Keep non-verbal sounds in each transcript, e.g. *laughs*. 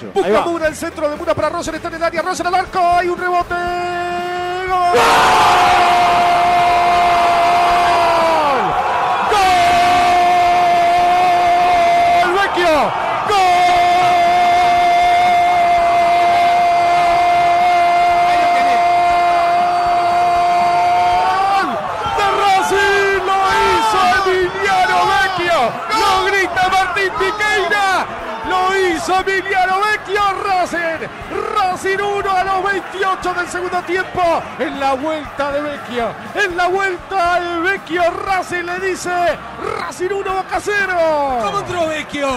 Ahí Busca va. Mura el centro de Mura para Roser, está en el área, Roser al arco, hay un rebote. ¡Gol! ¡Gol! ¡Vecchio! ¡Gol! ¡De Racing! ¡Lo hizo Emiliano Vecchio! ¡Lo grita Martín Piqueira! ¡Lo hizo Emiliano! ¡Racing! ¡Racing 1 a los 28 del segundo tiempo! En la vuelta de Vecchio. En la vuelta al Vecchio Racing le dice Racing 1 Boca 0. ¿Cómo entró Vecchio?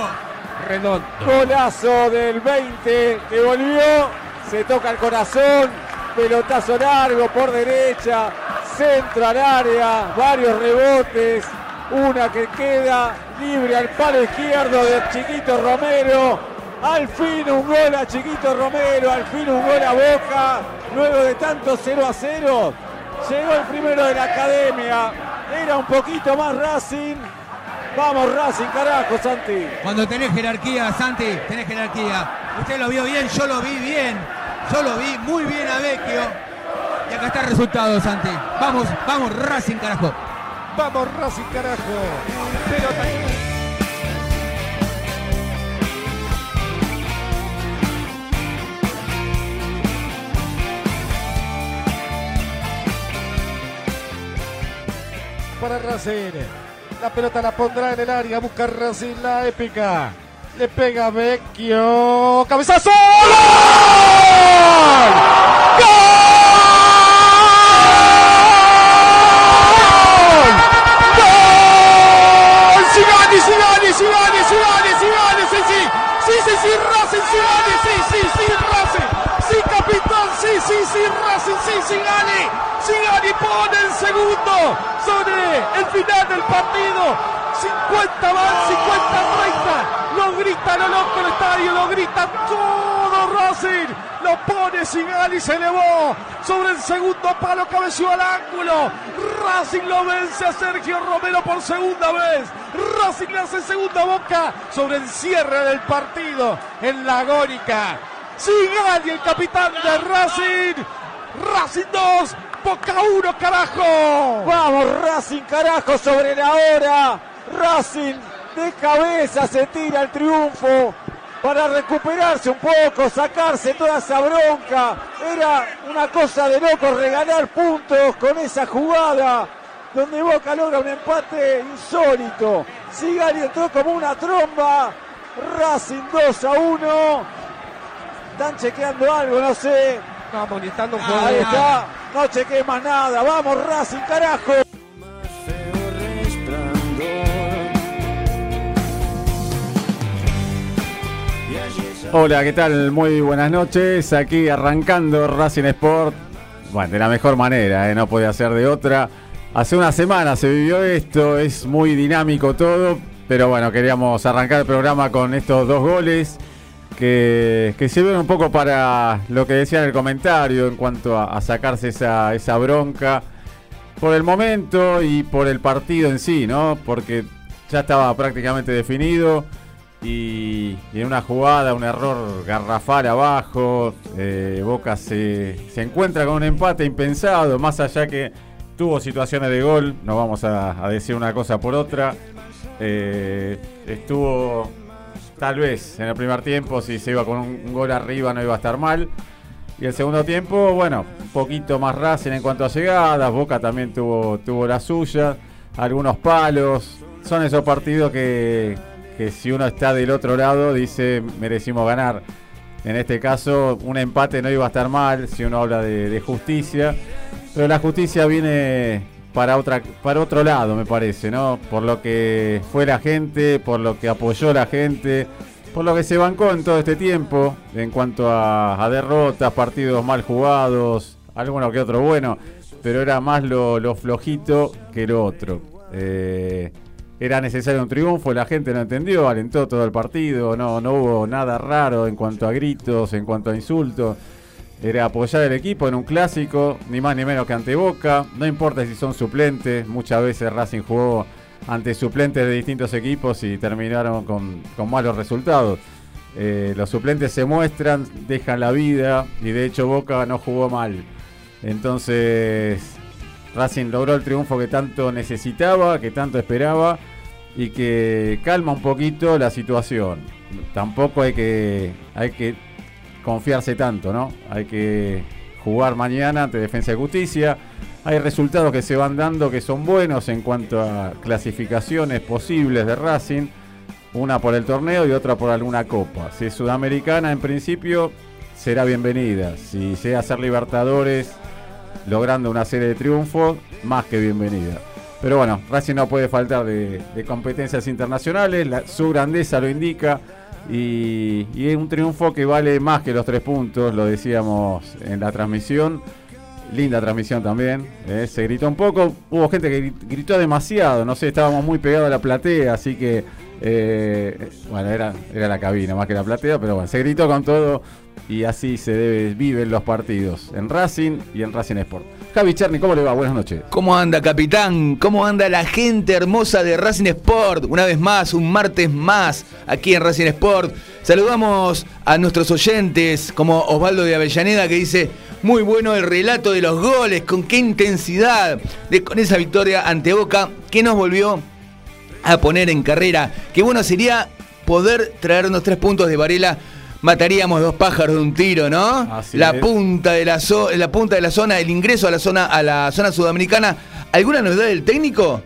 Redondo. Golazo del 20 que volvió. Se toca el corazón. Pelotazo largo por derecha. Centro al área. Varios rebotes. Una que queda libre al palo izquierdo de Chiquito Romero. Al fin un gol a Chiquito Romero. Al fin un gol a Boca. Luego de tanto 0 a 0. Llegó el primero de la academia. Era un poquito más Racing. Vamos Racing, carajo, Santi. Cuando tenés jerarquía, Santi, tenés jerarquía. Usted lo vio bien, yo lo vi bien. Yo lo vi muy bien a Vecchio. Y acá está el resultado, Santi. Vamos, vamos, Racing, carajo. Vamos Racing, carajo. Pelota. Para Racing. La pelota la pondrá en el área. Busca Racing la épica. Le pega Vecchio. ¡Cabezazo! ¡Gol! ¡Gol! ¡Sí, sí! ¡Sí, sí, sí! ¡Racing! ¡Sí, sí, sí! ¡Racing! ¡Sí, capitán! ¡Sí, sí, sí! ¡Racing, sí, Sigani! ¡Sigani pone el segundo! sobre el final del partido. 50 van, 50-30. Lo grita lo loco el estadio, lo grita todo Racing. Lo pone Sigali, se elevó sobre el segundo palo, cabeció al ángulo. Racing lo vence a Sergio Romero por segunda vez. Racing le hace segunda boca sobre el cierre del partido en la agónica. Sigali, el capitán de Racing. Racing 2, Boca 1, carajo. Vamos, Racing, carajo, sobre la hora. Racing de cabeza se tira el triunfo para recuperarse un poco, sacarse toda esa bronca. Era una cosa de loco regalar puntos con esa jugada donde Boca logra un empate insólito. Sigali entró como una tromba. Racing 2 a 1. Están chequeando algo, no sé. Estamos molestando un juego. Ahí está. No chequee más nada. Vamos, Racing, carajo. Hola, ¿qué tal? Muy buenas noches. Aquí arrancando Racing Sport. Bueno, de la mejor manera, ¿eh? no podía ser de otra. Hace una semana se vivió esto, es muy dinámico todo, pero bueno, queríamos arrancar el programa con estos dos goles que, que sirven un poco para lo que decía en el comentario en cuanto a, sacarse esa, esa bronca por el momento y por el partido en sí, ¿no? Porque ya estaba prácticamente definido y, en una jugada, un error garrafal abajo, eh, Boca se, encuentra con un empate impensado, más allá que tuvo situaciones de gol, no vamos a, decir una cosa por otra, eh, estuvo tal vez en el primer tiempo, si se iba con un, gol arriba no iba a estar mal. Y el segundo tiempo, bueno, un poquito más Racing en cuanto a llegadas. Boca también tuvo, tuvo la suya. Algunos palos. Son esos partidos que, que si uno está del otro lado dice merecimos ganar. En este caso, un empate no iba a estar mal si uno habla de, de justicia. Pero la justicia viene para otra para otro lado, me parece, ¿no? Por lo que fue la gente, por lo que apoyó la gente, por lo que se bancó en todo este tiempo en cuanto a, derrotas, partidos mal jugados, alguno que otro bueno, pero era más lo, flojito que lo otro. Eh, era necesario un triunfo, la gente lo entendió, alentó todo el partido, no, no hubo nada raro en cuanto a gritos, en cuanto a insultos era apoyar al equipo en un clásico, ni más ni menos que ante Boca. No importa si son suplentes, muchas veces Racing jugó ante suplentes de distintos equipos y terminaron con, malos resultados. Eh, los suplentes se muestran, dejan la vida y de hecho Boca no jugó mal. Entonces Racing logró el triunfo que tanto necesitaba, que tanto esperaba y que calma un poquito la situación. Tampoco hay que, hay que confiarse tanto, ¿no? Hay que jugar mañana ante Defensa de Justicia. Hay resultados que se van dando que son buenos en cuanto a clasificaciones posibles de Racing. Una por el torneo y otra por alguna copa. Si es sudamericana, en principio será bienvenida. Si sea ser Libertadores, logrando una serie de triunfos, más que bienvenida. Pero bueno, Racing no puede faltar de, competencias internacionales, su grandeza lo indica y, es un triunfo que vale más que los tres puntos, lo decíamos en la transmisión. Linda transmisión también. Eh, se gritó un poco. Hubo gente que gritó demasiado. No sé, estábamos muy pegados a la platea. Así que Eh, bueno, era, era la cabina más que la platea, pero bueno, se gritó con todo y así se debe, viven los partidos en Racing y en Racing Sport. Javi Cherny, ¿cómo le va? Buenas noches. ¿Cómo anda, capitán? ¿Cómo anda la gente hermosa de Racing Sport? Una vez más, un martes más aquí en Racing Sport. Saludamos a nuestros oyentes, como Osvaldo de Avellaneda, que dice: Muy bueno el relato de los goles, con qué intensidad, con esa victoria ante Boca, que nos volvió a poner en carrera. Qué bueno sería poder traernos tres puntos de Varela. Mataríamos dos pájaros de un tiro, ¿no? Así la es. punta de la zo- la punta de la zona, el ingreso a la zona a la zona sudamericana. ¿Alguna novedad del técnico?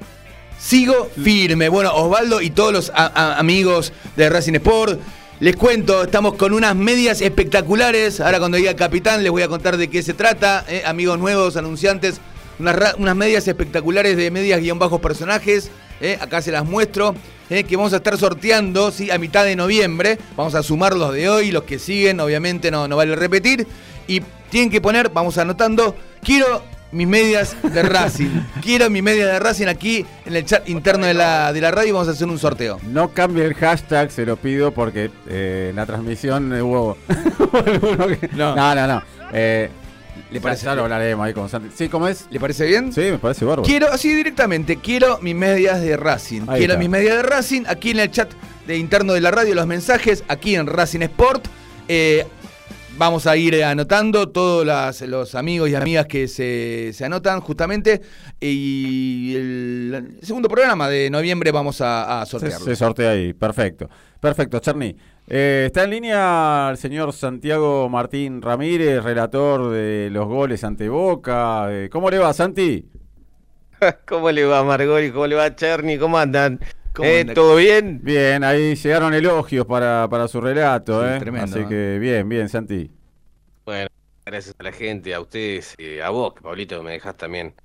Sigo firme. Bueno, Osvaldo y todos los amigos de Racing Sport. Les cuento, estamos con unas medias espectaculares. Ahora cuando diga capitán les voy a contar de qué se trata. ¿eh? Amigos nuevos, anunciantes. Unas medias espectaculares de medias guion bajos personajes. ¿eh? Acá se las muestro. ¿Eh? Que vamos a estar sorteando ¿sí? a mitad de noviembre. Vamos a sumar los de hoy, los que siguen. Obviamente no, no vale repetir. Y tienen que poner, vamos anotando. Quiero mis medias de Racing. *laughs* Quiero mis medias de Racing aquí en el chat interno de la, de la radio y vamos a hacer un sorteo. No cambie el hashtag, se lo pido, porque eh, en la transmisión hubo, *laughs* hubo alguno que... No. No, no, no. Eh, ¿Le parece Ya lo hablaremos ahí con Santi. ¿Sí, cómo es? ¿Le parece bien? Sí, me parece bárbaro. Quiero, así directamente, quiero mis medias de Racing. Ahí quiero está. mis medias de Racing aquí en el chat de interno de la radio, los mensajes, aquí en Racing Sport. Eh, vamos a ir anotando todos las- los amigos y amigas que se, se anotan justamente. Y el, segundo programa de noviembre vamos a, a Se, sortearlo. se sortea ahí, perfecto. Perfecto, Cherny. Eh, está en línea el señor Santiago Martín Ramírez, relator de los goles ante Boca. Eh, ¿Cómo le va, Santi? *laughs* ¿Cómo le va Margoli? ¿Cómo le va Cherny? ¿Cómo andan? ¿Cómo Eh, anda? ¿Todo bien? Bien, ahí llegaron elogios para, para su relato, Sí, ¿eh? tremendo, Así que bien, bien, Santi. Bueno, gracias a la gente, a ustedes, eh, a vos, que Pablito, me dejás también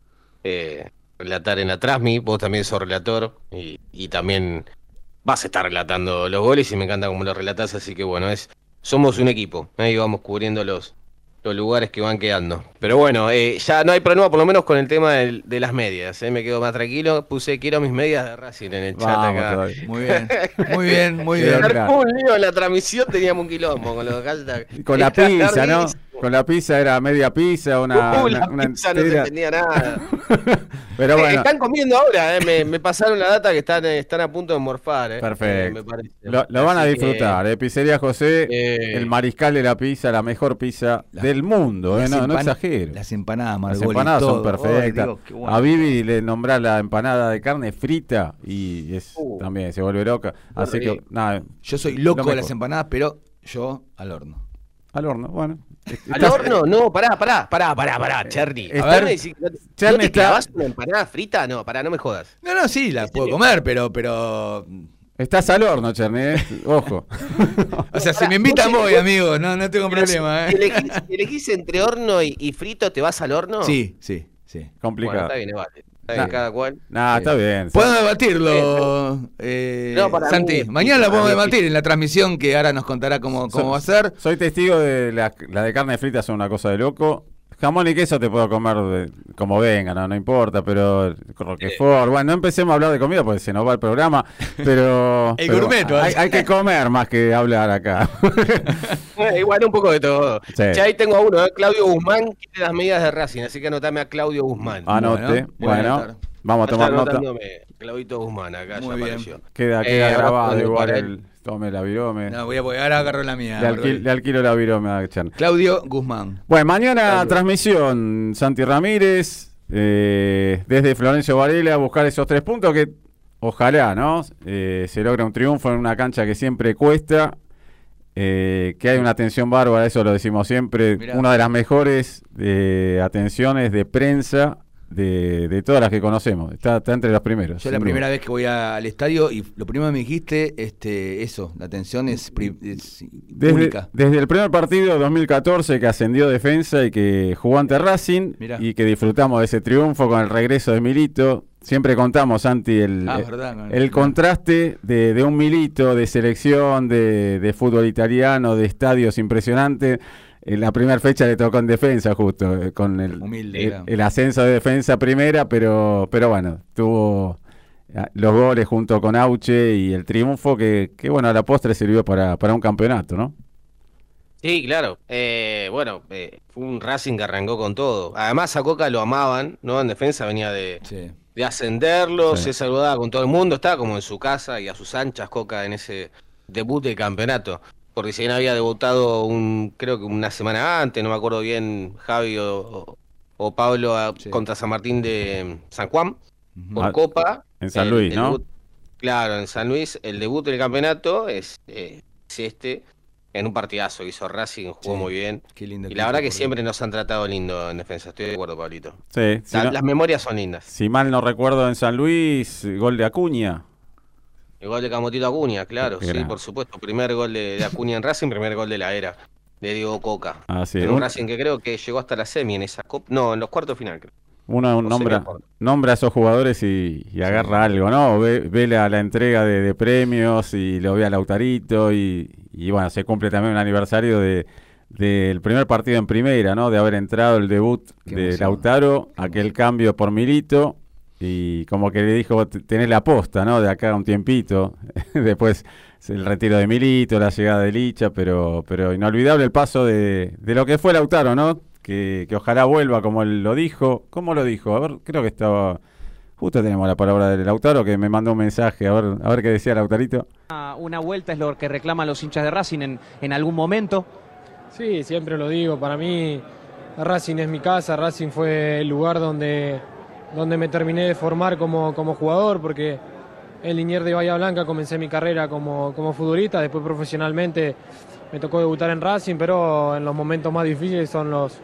eh, relatar en la Trasmi. Vos también sos relator y, y también vas a estar relatando los goles y me encanta cómo los relatás. Así que bueno, es somos un equipo. Ahí vamos cubriendo los, lugares que van quedando. Pero bueno, eh, ya no hay problema, por lo menos con el tema de las medias. eh, Me quedo más tranquilo. Puse quiero mis medias de Racing en el chat acá. todavía. Muy bien, muy bien, muy *laughs* bien. Un lío en la transmisión teníamos un quilombo con los hashtags. Con la pizza, ¿no? Con la pizza era media pizza, una, *laughs* Uh, una- la una pizza no se entendía nada. *laughs* Pero Eh, bueno, Están comiendo ahora, eh, me, me pasaron la data que están, eh, están a punto de morfar. eh, eh, perfecto. me parece. Lo, lo van a disfrutar, ¿eh? Pizzería José, eh, el mariscal de la pizza, la mejor pizza La- del mundo, ¿eh? Las No, exagero. Las empanadas, Las Margoli, empanadas son todo. Perfectas. Dios, qué bueno. A Vivi le nombrás la empanada de carne frita y es Uh, también se vuelve loca. Así que, nada, Yo soy Lo loco de las empanadas, pero yo al horno. al horno, bueno. ¿Al Estás- horno? No, pará, pará, pará, pará, pará, Cherny. A ver, no te- Cherny ¿no te está- una empanada frita? No, pará, no me jodas. No, no, sí, la puedo comer, pero, pero. Estás al horno, Cherny, ¿eh? Ojo. O sea, si me invitan voy, amigo, no, no tengo problema, si ¿eh? elegís, si elegís entre horno y, y frito, ¿te vas al horno? Sí, sí, sí. Bueno, Complicado. está bien, vale. Está bien, Nah. cada cual. Nah, Eh, está bien. Podemos debatirlo, eh, No, para Santi. Mañana lo podemos debatir en la transmisión que ahora nos contará cómo, cómo va a ser. Soy testigo de la, la de carne frita, son una cosa de loco. Jamón y queso te puedo comer de- como venga, no, no importa, pero Roquefort, bueno, no empecemos a hablar de comida porque se nos va el programa, pero, *laughs* El pero gourmet, ¿no? hay, hay que comer más que hablar acá. *laughs* Eh, igual un poco de todo. Sí. Ya ahí tengo a uno, eh, Claudio Guzmán, que tiene las medidas de Racing, así que anotame a Claudio Guzmán. Anote, Bueno, bueno. Vamos a tomar nota. Claudito Guzmán acá, Muy ya bien. apareció. Queda, Eh, queda ahora grabado igual el tome la virome. No, voy a, voy- ahora agarro la mía. le, Margoli. alquil- le alquilo la virome a Chan. Claudio Guzmán. Bueno, mañana transmisión, Santi Ramírez, eh, desde Florencio Varela, a buscar esos tres puntos que ojalá, ¿no? Eh, se logra un triunfo en una cancha que siempre cuesta, eh, que hay una atención bárbara, eso lo decimos siempre, Mirá. una de las mejores eh, atenciones de prensa de, de todas las que conocemos, está, está entre los primeros. Yo la primera vez que voy a- al estadio y lo primero que me dijiste, este, eso, la atención es, es Desde, única. desde el primer partido 2014 que ascendió defensa y que jugó ante Racing Mirá. y que disfrutamos de ese triunfo con el regreso de Milito. Siempre contamos, Santi, el, Ah, verdad, con- el contraste de, de un Milito, de selección, de, de fútbol italiano, de estadios impresionantes. En la primera fecha le tocó en defensa justo, eh, con el, Humilde, el, claro. el ascenso de defensa primera, pero, pero bueno, tuvo a- los goles junto con Auche y el triunfo que, que bueno, a la postre sirvió para, para un campeonato, ¿no? Sí, claro. Eh, bueno, eh, fue un Racing que arrancó con todo. Además a Coca lo amaban, ¿no? En defensa venía de, Sí. de ascenderlo, Sí. se saludaba con todo el mundo, estaba como en su casa y a sus anchas Coca en ese debut del campeonato. Porque si bien había debutado un, creo que una semana antes, no me acuerdo bien, Javi o, o Pablo a- Sí. contra San Martín de San Juan por Ah, Copa. en San Luis, el ¿no? debut- claro, en San Luis, el debut del campeonato es, eh, es este, en un partidazo que hizo Racing, jugó Sí. muy bien. Qué lindo. Y la verdad que siempre nos han tratado lindo en defensa, estoy de acuerdo, Pablito. Sí, si, La- no- Las memorias son lindas. si mal no recuerdo en San Luis, gol de Acuña. El gol de Camotito Acuña, claro, sí, por supuesto. Primer gol de, de Acuña en Racing, primer gol de la era de Diego Coca. Así un Racing que creo que llegó hasta la semi en esa copa. No, en los cuartos final, creo. Uno nombra, a esos jugadores y, y agarra algo, ¿no? Ve, ve la, la entrega de, de premios y lo ve a Lautarito y, y bueno, se cumple también un aniversario de del primer partido en primera, ¿no? De haber entrado el debut Qué de emoción. Lautaro, aquel cambio por Milito y como que le dijo, "T- tenés la posta, ¿no? De acá a un tiempito. *laughs* Después el retiro de Milito, la llegada de Licha, pero, pero inolvidable el paso de, de lo que fue Lautaro, ¿no? Que, que ojalá vuelva como él lo dijo. ¿Cómo lo dijo? A ver, creo que estaba... Justo tenemos la palabra de Lautaro que me mandó un mensaje, a ver, a ver qué decía Lautarito. Una- Una vuelta es lo que reclaman los hinchas de Racing en, en algún momento. Sí, siempre lo digo, para mí Racing es mi casa, Racing fue el lugar donde, donde me terminé de formar como, como jugador, porque en Liniers de Bahía Blanca comencé mi carrera como, como futbolista, después profesionalmente me tocó debutar en Racing, pero en los momentos más difíciles son los,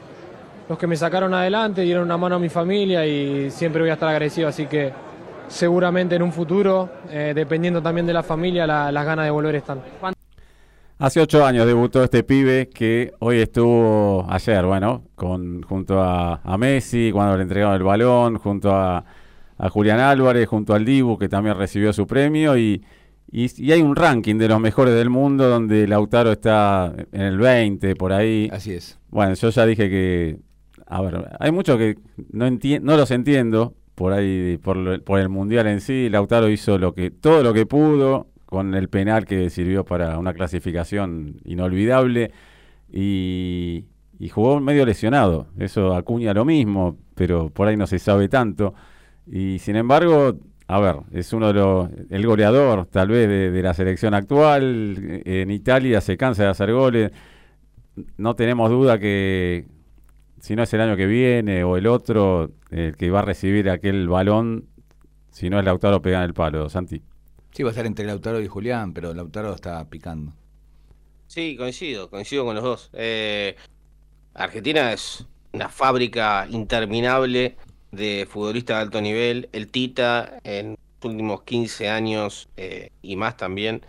los que me sacaron adelante, dieron una mano a mi familia y siempre voy a estar agradecido, así que seguramente en un futuro, eh, dependiendo también de la familia, la- las ganas de volver están. Hace ocho años debutó este pibe que hoy estuvo ayer, bueno, con junto a, a Messi, cuando le entregaron el balón, junto a, a Julián Álvarez, junto al Dibu, que también recibió su premio, y, y, y hay un ranking de los mejores del mundo donde Lautaro está en el 20, por ahí. Así es. Bueno, yo ya dije que, a ver, hay muchos que no, enti- no los entiendo por ahí, por, lo- por el Mundial en sí. Lautaro hizo lo que todo lo que pudo con el penal que sirvió para una clasificación inolvidable y, jugó medio lesionado. Eso Acuña lo mismo, pero por ahí no se sabe tanto. Y sin embargo, a ver, es uno de los, el goleador tal vez de, de la selección actual. En Italia se cansa de hacer goles no tenemos duda que si no es el año que viene o el otro, el que va a recibir aquel balón, si no es Lautaro, pega en el palo, Santi. Sí, va a estar entre Lautaro y Julián, pero Lautaro está picando. Sí, coincido, coincido con los dos. Eh, Argentina es una fábrica interminable de futbolistas de alto nivel. El Tita en los últimos 15 años eh, y más también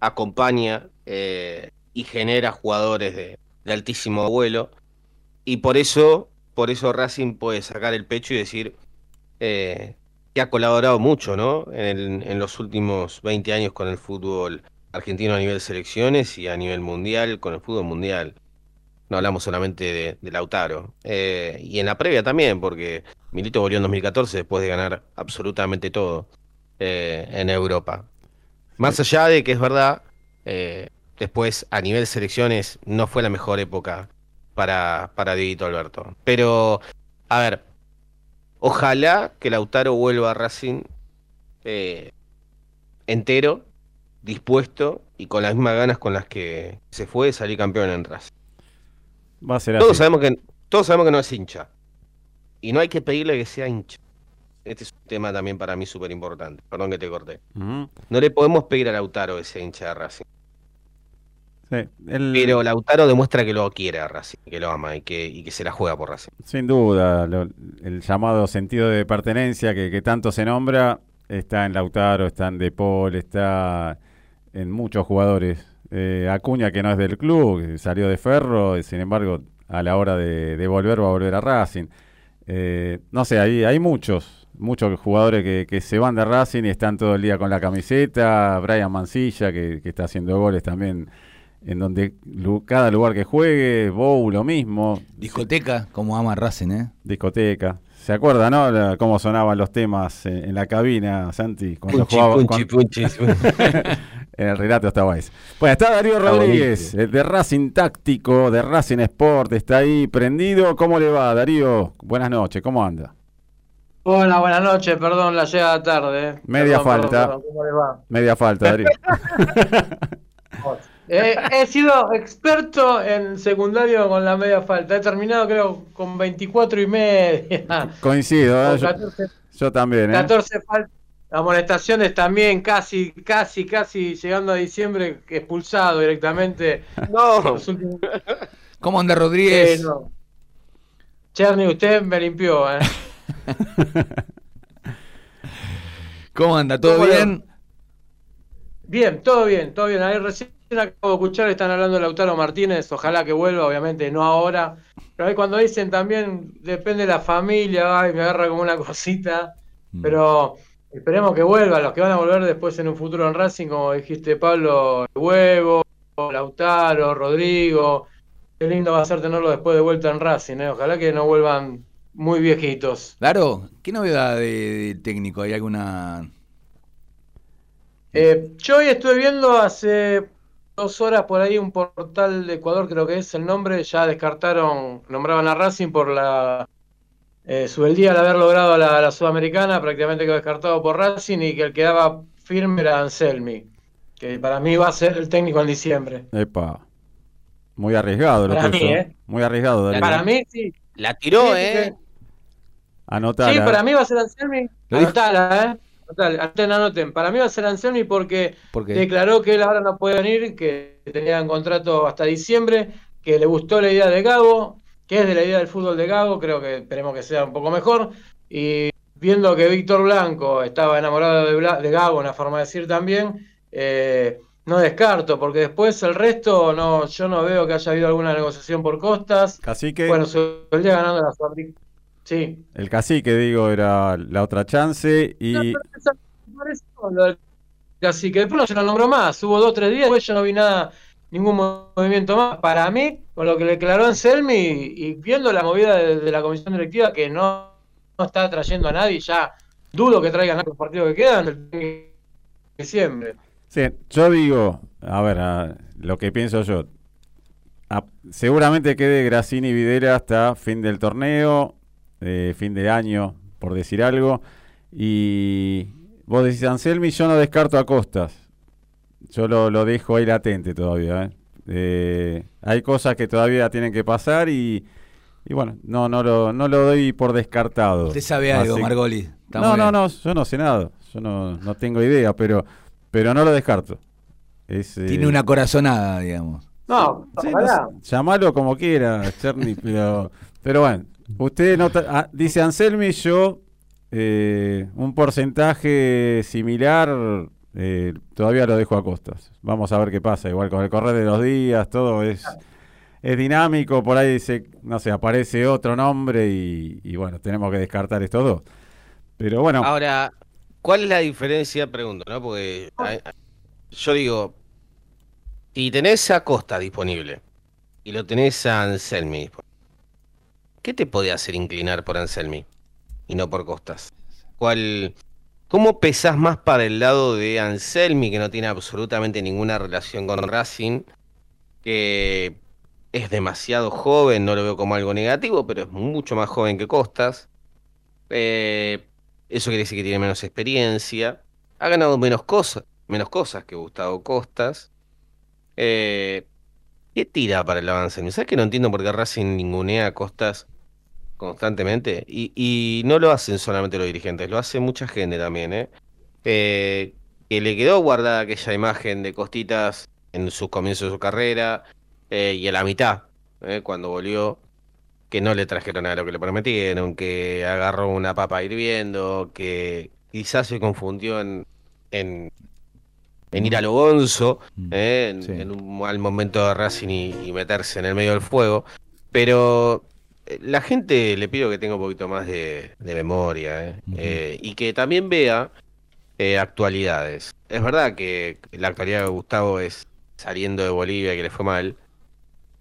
acompaña eh, y genera jugadores de, altísimo vuelo. Y por eso, por eso Racing puede sacar el pecho y decir que ha colaborado mucho, ¿no? En, los últimos 20 años con el fútbol argentino a nivel selecciones y a nivel mundial con el fútbol mundial. No hablamos solamente de, Lautaro. Eh, y en la previa también, porque Milito volvió en 2014 después de ganar absolutamente todo eh, en Europa. Más allá de que es verdad, eh, después a nivel selecciones no fue la mejor época para, para Alberto. Pero, a ver, ojalá que Lautaro vuelva a Racing eh, entero, dispuesto y con las mismas ganas con las que se fue de salir campeón en Racing. Va a ser Todos así. sabemos que todos sabemos que no es hincha. Y no hay que pedirle que sea hincha. Este es un tema también para mí súper importante. Perdón que te corté. No le podemos pedir a Lautaro ese hincha de Racing. Sí, el- Pero Lautaro demuestra que lo quiere a Racing, que lo ama y que, y que se la juega por Racing. Sin duda, lo- el llamado sentido de pertenencia que, que tanto se nombra está en Lautaro, está en De Paul, está en muchos jugadores. Eh, Acuña, que no es del club, salió de Ferro, y sin embargo, a la hora de, de volver, va a volver a Racing. Eh, no sé, hay, hay muchos, muchos jugadores que, que se van de Racing y están todo el día con la camiseta. Brian Mancilla, que, que está haciendo goles también en donde cada lugar que juegue, Bow lo mismo. Discoteca, como ama Racing, ¿eh? Discoteca. ¿Se acuerda, no? La- cómo sonaban los temas en, en la cabina, Santi, cuando Punchi, jugaba punchi, cuando- punchi. *laughs* en el relato estaba ese. Bueno, está Darío Rodríguez, eh, de Racing Táctico, de Racing Sport, está ahí prendido. ¿Cómo le va, Darío? Buenas noches, ¿cómo anda? Hola, buenas noches, perdón la llegada tarde. eh. Media Perdón, falta. perdón, perdón, ¿Cómo le va? Media falta, Darío. *laughs* *laughs* Eh, he sido experto en secundario con la media falta. He terminado, creo, con 24 y media. Coincido, ¿eh? Yo, 14, yo también. ¿eh? 14 faltas. Amonestaciones también, casi, casi, casi llegando a diciembre, expulsado directamente. *laughs* No. ¿Cómo anda Rodríguez? No. Cherny, usted me limpió, ¿eh? *laughs* ¿Cómo anda? ¿Todo ¿Cómo le- bien? Bien, todo bien, todo bien. Ahí recién acabo de escuchar, están hablando de Lautaro Martínez, ojalá que vuelva, obviamente no ahora. Pero ahí cuando dicen también, depende de la familia, ay, me agarra como una cosita. Mm. Pero esperemos que vuelva, los que van a volver después en un futuro en Racing, como dijiste Pablo, Huevo, Lautaro, Rodrigo. Qué lindo va a ser tenerlo después de vuelta en Racing, ¿eh? Ojalá que no vuelvan muy viejitos. Claro, ¿qué novedad de, de técnico? ¿Hay alguna...? Eh, yo hoy estuve viendo hace dos horas por ahí un portal de Ecuador, creo que es el nombre, ya descartaron, nombraban a Racing por la eh, subeldía al haber logrado la, la Sudamericana, prácticamente quedó descartado por Racing y que el que daba firme era Anselmi, que para mí va a ser el técnico en diciembre. Epa. Muy arriesgado lo Para mí. ¿eh? Muy arriesgado, Darío. Para mí sí. La tiró, Sí, ¿eh? Anotala. Sí, para mí va a ser Anselmi. Anotala, ¿eh? Anoten, anoten, anoten. Para mí va a ser Anselmi porque declaró que él ahora no puede venir, que tenía un contrato hasta diciembre, que le gustó la idea de Gago, que es de la idea del fútbol de Gago, creo que esperemos que sea un poco mejor. Y viendo que Víctor Blanco estaba enamorado de, Bla- de Gago, una forma de decir también, eh, no descarto, porque después el resto, no, yo no veo que haya habido alguna negociación por costas. Cacique, Bueno, Subeldía ganando la Sudamericana. Sí. el cacique, digo, era la otra chance y No, eso lo del cacique. Después no se lo nombró más. Hubo dos o tres días, después yo no vi nada, ningún movimiento más. Para mí, con lo que le declaró Anselmi y viendo la movida de, de la comisión directiva que no, no está trayendo a nadie, ya dudo que traigan a los partidos que quedan el diciembre. Sí, yo digo, a ver, a- lo que pienso yo. A- seguramente quede Grassini y Videra hasta fin del torneo, eh, fin de año, por decir algo. Y vos decís Anselmi, yo no descarto a Costas. Yo lo, lo dejo ahí latente todavía. ¿eh? Eh, hay cosas que todavía tienen que pasar y, y bueno, no, no, lo, no lo doy por descartado. ¿Usted sabe algo, Así- Margoli? Está No, no, no, yo no sé nada. Yo no, no tengo idea, pero, pero no lo descarto. Es, eh, Tiene una corazonada, digamos. No, sí, no llamalo como quiera, Cherny, *laughs* pero, pero bueno, usted nota, ah, dice Anselmi, yo eh, un porcentaje similar eh, todavía lo dejo a costas. Vamos a ver qué pasa, igual con el correr de los días, todo es, es dinámico, por ahí dice, no sé, aparece otro nombre y, y bueno, tenemos que descartar estos dos. Pero bueno, Ahora, ¿cuál es la diferencia? Pregunto, ¿no? Porque ay, ay, yo digo, si tenés a Costa disponible y lo tenés a Anselmi disponible, ¿qué te puede hacer inclinar por Anselmi y no por Costas? ¿Cuál, ¿Cómo pesás más para el lado de Anselmi, que no tiene absolutamente ninguna relación con Racing, que es demasiado joven, no lo veo como algo negativo, pero es mucho más joven que Costas? Eh, eso quiere decir que tiene menos experiencia. Ha ganado menos cosas, menos cosas que Gustavo Costas. Eh, ¿qué tira para el avance? ¿Sabes que no entiendo por qué Racing ningunea a Costas constantemente? Y, y no lo hacen solamente los dirigentes, lo hace mucha gente también, ¿eh? Eh, que le quedó guardada aquella imagen de Costitas en sus comienzos de su carrera eh, y a la mitad, ¿eh? cuando volvió que no le trajeron nada de lo que le prometieron, que agarró una papa hirviendo, que quizás se confundió en, en, en ir a lo gonzo, eh, en, Sí. en un mal momento de Racing y, y meterse en el medio del fuego. Pero la gente le pido que tenga un poquito más de, de memoria eh, eh, y que también vea eh, actualidades. Es verdad que la actualidad de Gustavo es saliendo de Bolivia, que le fue mal.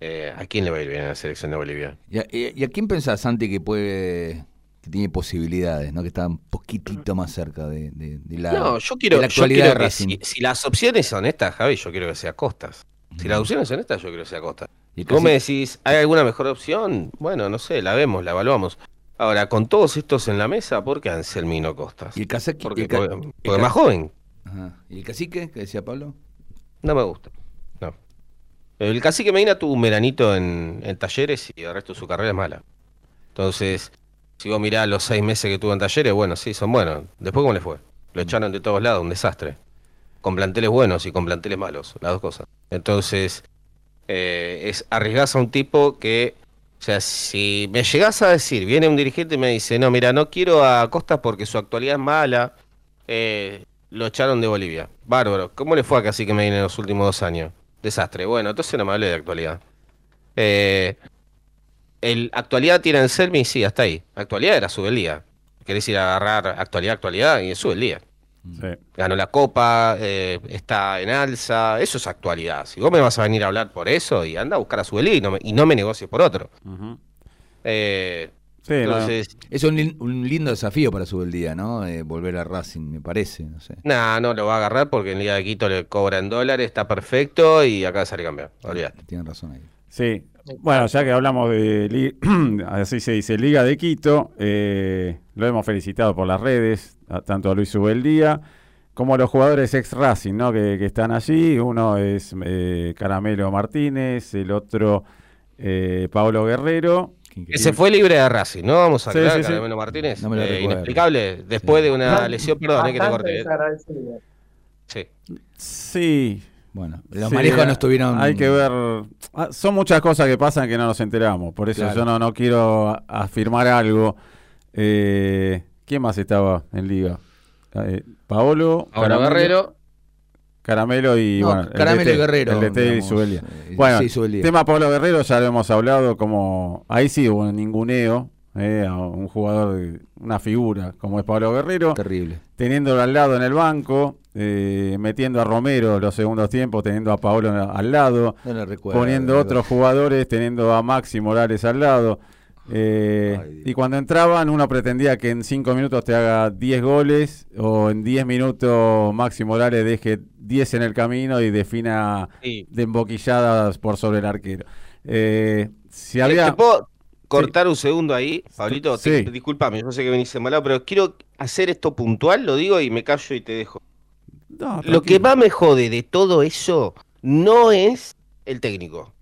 Eh, ¿A quién le va a ir bien en la selección de Bolivia? ¿Y a, y- a quién pensás, Santi, que puede que tiene posibilidades, ¿no? Que está un poquitito más cerca de, de- de la, No, yo quiero, de la yo actualidad quiero de que Racing. si, si las opciones son estas, Javi, yo quiero que sea Costas. Si las opciones son estas, yo quiero que sea Costas. Y Vos casi- me decís, ¿hay alguna mejor opción? Bueno, no sé, la vemos, la evaluamos. Ahora, con todos estos en la mesa, ¿por qué Anselmi no Costas? ¿Y el cacique? Porque, el ca- porque- el ca- más joven. Ajá. ¿Y el cacique que decía Pablo? No me gusta. No. El cacique Medina tuvo un veranito en, en talleres y el resto de su carrera es mala. Entonces, si vos mirás los seis meses que tuvo en talleres, bueno, sí, son buenos. Después, ¿cómo le fue? Lo echaron de todos lados, un desastre. Con planteles buenos y con planteles malos, las dos cosas. Entonces, eh, es arriesgás a un tipo que, o sea, si me llegás a decir, viene un dirigente y me dice, no, mira, no quiero a Costa porque su actualidad es mala, eh, lo echaron de Bolivia. Bárbaro. ¿Cómo le fue a Cacique Medina en los últimos dos años? Desastre. Bueno, entonces no me hable de actualidad. Eh, el actualidad tiene Anselmi, sí, hasta ahí. Actualidad era sube el día. Querés ir a agarrar actualidad, actualidad y sube el día. Sí. Ganó la copa, eh, está en alza, eso es actualidad. Si vos me vas a venir a hablar por eso y anda a buscar a Subelí y no me, y no me negocies por otro. Eh, Sí, no, entonces, Es un, lin- un lindo desafío para su día, ¿no? Eh, volver a Racing, me parece, no sé. nah, no lo va a agarrar porque en Liga de Quito le cobran dólares, está perfecto y acá sale campeón. Olvídate. Tienen razón ahí. Sí. Bueno, ya que hablamos de, *clears throat* así se dice, Liga de Quito, eh, lo hemos felicitado por las redes, a- tanto a Luis Ubeldía como a los jugadores ex Racing, ¿no? Que, que están allí. Uno es eh, Caramelo Martínez, el otro eh, Pablo Guerrero. Que se fue libre de Racing, ¿no? Vamos a Sí, aclarar, sí, sí. Caramelo Martínez. No me lo eh, inexplicable, después de una lesión, perdón, eh, que te desagradecido. Sí. Sí. Bueno, los Sí, manejos no estuvieron. Hay que ver. ah, Son muchas cosas que pasan que no nos enteramos. Por eso Claro. yo no, no quiero afirmar algo. Eh, ¿Quién más estaba en liga? Eh, Paolo, Ahora Guerrero. Caramelo y No, bueno, el Caramelo DT, y Guerrero, El DT y digamos, Subeldía. eh, Bueno, sí, Subeldía. tema Pablo Guerrero ya lo hemos hablado como ahí sí hubo un ninguneo eh, a un jugador, una figura como es Pablo Guerrero, Terrible. teniéndolo al lado en el banco, eh, metiendo a Romero los segundos tiempos, teniendo a Paolo al lado, No le recuerdo. poniendo otros jugadores, teniendo a Maxi Morales al lado. Eh, Ay, y cuando entraban, uno pretendía que en 5 minutos te haga 10 goles o en 10 minutos Maxi Morales deje 10 en el camino y defina Sí. de emboquilladas por sobre el arquero. Eh, si ¿Te había. puedo cortar un segundo ahí, Pablito? Sí. Te- Disculpame, yo sé que venís malado, pero quiero hacer esto puntual, lo digo y me callo y te dejo. No, Lo que más me jode de todo eso no es el técnico,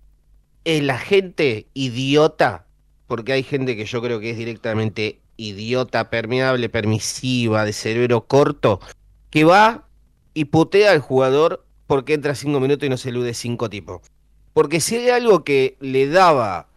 es la gente idiota, porque hay gente que yo creo que es directamente idiota, permeable, permisiva, de cerebro corto, que va y putea al jugador porque entra cinco minutos y no se elude cinco tipos. Porque si hay algo que le daba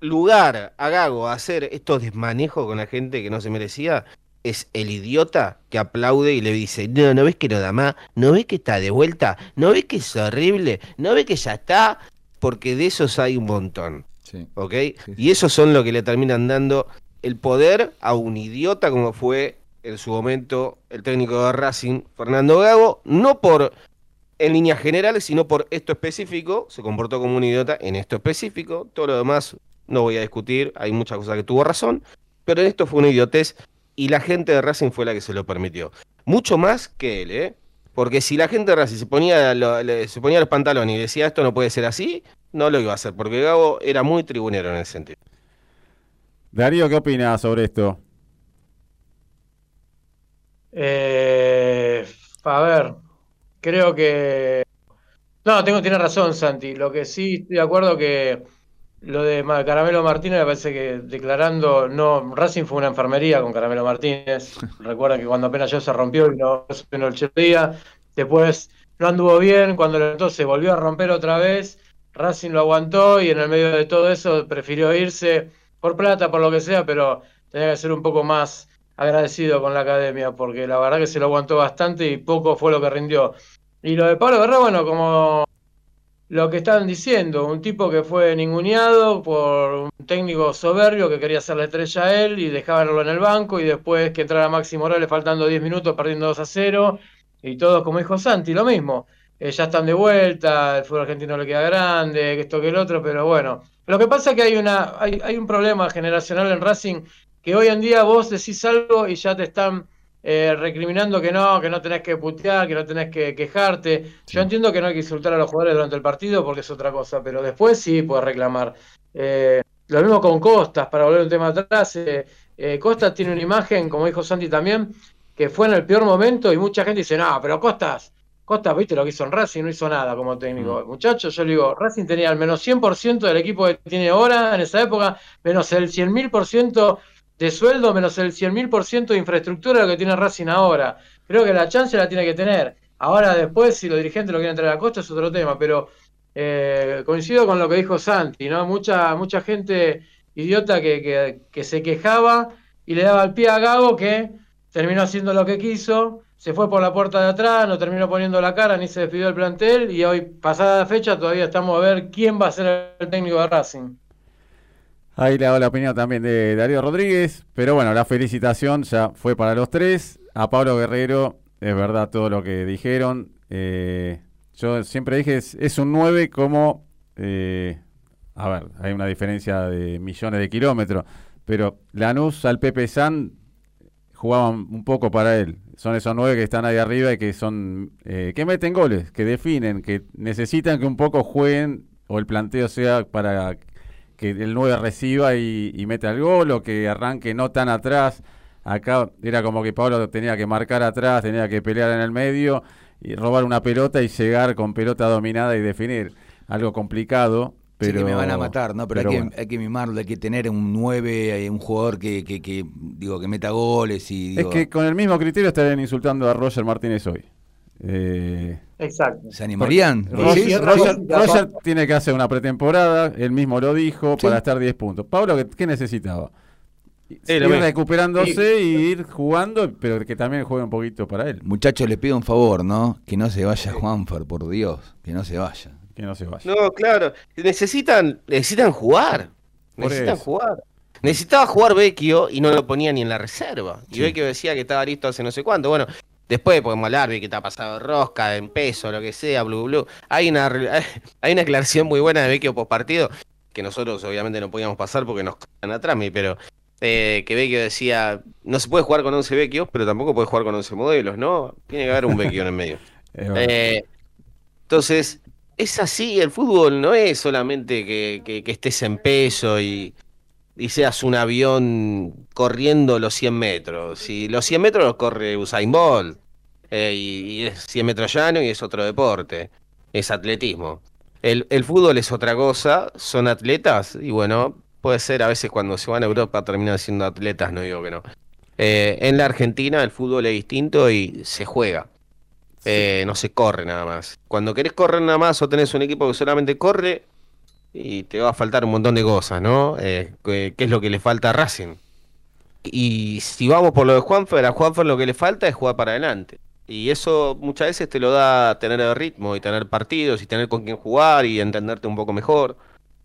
lugar a Gago a hacer estos desmanejos con la gente que no se merecía, es el idiota que aplaude y le dice, no, no ves que no da más, no ves que está de vuelta, no ves que es horrible, no ves que ya está, porque de esos hay un montón, Sí. ¿ok? Sí, Y esos son los que le terminan dando el poder a un idiota como fue en su momento el técnico de Racing, Fernando Gago, no por en líneas generales, sino por esto específico, se comportó como un idiota en esto específico, todo lo demás no voy a discutir, hay muchas cosas que tuvo razón, pero en esto fue una idiotez y la gente de Racing fue la que se lo permitió. Mucho más que él, ¿eh? Porque si la gente de Racing se ponía, lo- le- se ponía los pantalones y decía esto no puede ser así, no lo iba a hacer, porque Gago era muy tribunero en ese sentido. Darío, ¿qué opinas sobre esto? Eh, a ver, creo que... No, tengo, tiene razón Santi. Lo que sí estoy de acuerdo que lo de Caramelo Martínez me parece que declarando, no, Racing fue una enfermería con Caramelo Martínez. *laughs* Recuerden que cuando apenas yo se rompió y no vino el día, después no anduvo bien, cuando entonces se volvió a romper otra vez, Racing lo aguantó y en el medio de todo eso prefirió irse por plata, por lo que sea, pero tenía que ser un poco más agradecido con la academia, porque la verdad que se lo aguantó bastante y poco fue lo que rindió. Y lo de Pablo Guerrero, bueno, como lo que estaban diciendo, un tipo que fue ninguneado por un técnico soberbio que quería hacer la estrella a él y dejarlo en el banco y después que entrara Maxi Morales faltando 10 minutos perdiendo 2 a 0 y todos como dijo Santi, lo mismo. Eh, ya están de vuelta, el fútbol argentino le queda grande, esto que el otro, pero bueno. Lo que pasa es que hay una hay, hay un problema generacional en Racing que hoy en día vos decís algo y ya te están eh, recriminando que no, que no tenés que putear, que no tenés que quejarte. Yo entiendo que no hay que insultar a los jugadores durante el partido porque es otra cosa, pero después sí puedes reclamar. Eh, lo mismo con Costas, para volver un tema atrás. Eh, eh, Costas tiene una imagen, como dijo Santi también, que fue en el peor momento y mucha gente dice, no, pero Costas, Costas, viste lo que hizo en Racing, no hizo nada como técnico. Muchachos, yo le digo, Racing tenía al menos 100% del equipo que tiene ahora en esa época, menos el 100.000% de sueldo, menos el 100.000% de infraestructura lo que tiene Racing ahora. Creo que la chance la tiene que tener. Ahora después, si los dirigentes lo quieren traer a costa, es otro tema, pero eh, coincido con lo que dijo Santi, ¿no? Mucha, mucha gente idiota que, que, que se quejaba y le daba el pie a Gago que terminó haciendo lo que quiso, se fue por la puerta de atrás, no terminó poniendo la cara, ni se despidió del plantel y hoy, pasada la fecha, todavía estamos a ver quién va a ser el técnico de Racing. Ahí le hago la opinión también de Darío Rodríguez, pero bueno, la felicitación ya fue para los tres. A Pablo Guerrero, es verdad todo lo que dijeron. Eh, yo siempre dije, es, un 9 como... eh, a ver, hay una diferencia de millones de kilómetros, pero Lanús al Pepe San jugaban un poco para él. Son esos nueve que están ahí arriba y que son eh, que meten goles, que definen, que necesitan que un poco jueguen o el planteo sea para que el 9 reciba y, y meta el gol o que arranque no tan atrás. Acá era como que Pablo tenía que marcar atrás, tenía que pelear en el medio y robar una pelota y llegar con pelota dominada y definir. Algo complicado. Pero, que me van a matar, ¿no? Pero, hay, bueno. que, hay que mimarlo, hay que tener un 9, eh, un jugador que, que, que, digo, que meta goles y Es que con el mismo criterio estarían insultando a Roger Martínez hoy. Eh, Exacto. ¿Se animarían? Roger, Sí, Roger- sí, Roger tiene que hacer una pretemporada, él mismo lo dijo, Sí. para estar 10 puntos. Pablo, ¿qué, qué necesitaba? ir recuperándose y ir jugando, pero que también juegue un poquito para él, Muchachos, les pido un favor, ¿no? Que no se vaya Juanfer, por Dios, que no se vaya. que no se vaya. No, claro. Necesitan, necesitan jugar. Por necesitan eso. jugar. Necesitaba jugar Vecchio y no lo ponía ni en la reserva. Y Sí. Vecchio decía que estaba listo hace no sé cuánto. Bueno, después podemos hablar de que está pasado de rosca, en peso, lo que sea, blue blue. Hay una, *laughs* hay una aclaración muy buena de Vecchio post partido, que nosotros obviamente no podíamos pasar porque nos están atrás, pero eh, que Vecchio decía, no se puede jugar con 11 Vecchios, pero tampoco puede jugar con 11 modelos, ¿no? Tiene que haber un Vecchio en el medio. *laughs* Eh, entonces, es así, el fútbol no es solamente que, que- que estés en peso y, y seas un avión corriendo los 100 metros. Si los 100 metros los corre Usain Bolt, eh, y, y es 100 metros llano y es otro deporte, es atletismo. El, el fútbol es otra cosa, son atletas y bueno, puede ser a veces cuando se van a Europa terminan siendo atletas, no digo que no. Eh, en la Argentina el fútbol es distinto y se juega. Eh, no se corre nada más. Cuando querés correr nada más o tenés un equipo que solamente corre, y te va a faltar un montón de cosas, ¿no? Eh, ¿Qué es lo que le falta a Racing? Y si vamos por lo de Juanfer, a Juanfer lo que le falta es jugar para adelante. Y eso muchas veces te lo da tener el ritmo y tener partidos y tener con quién jugar y entenderte un poco mejor.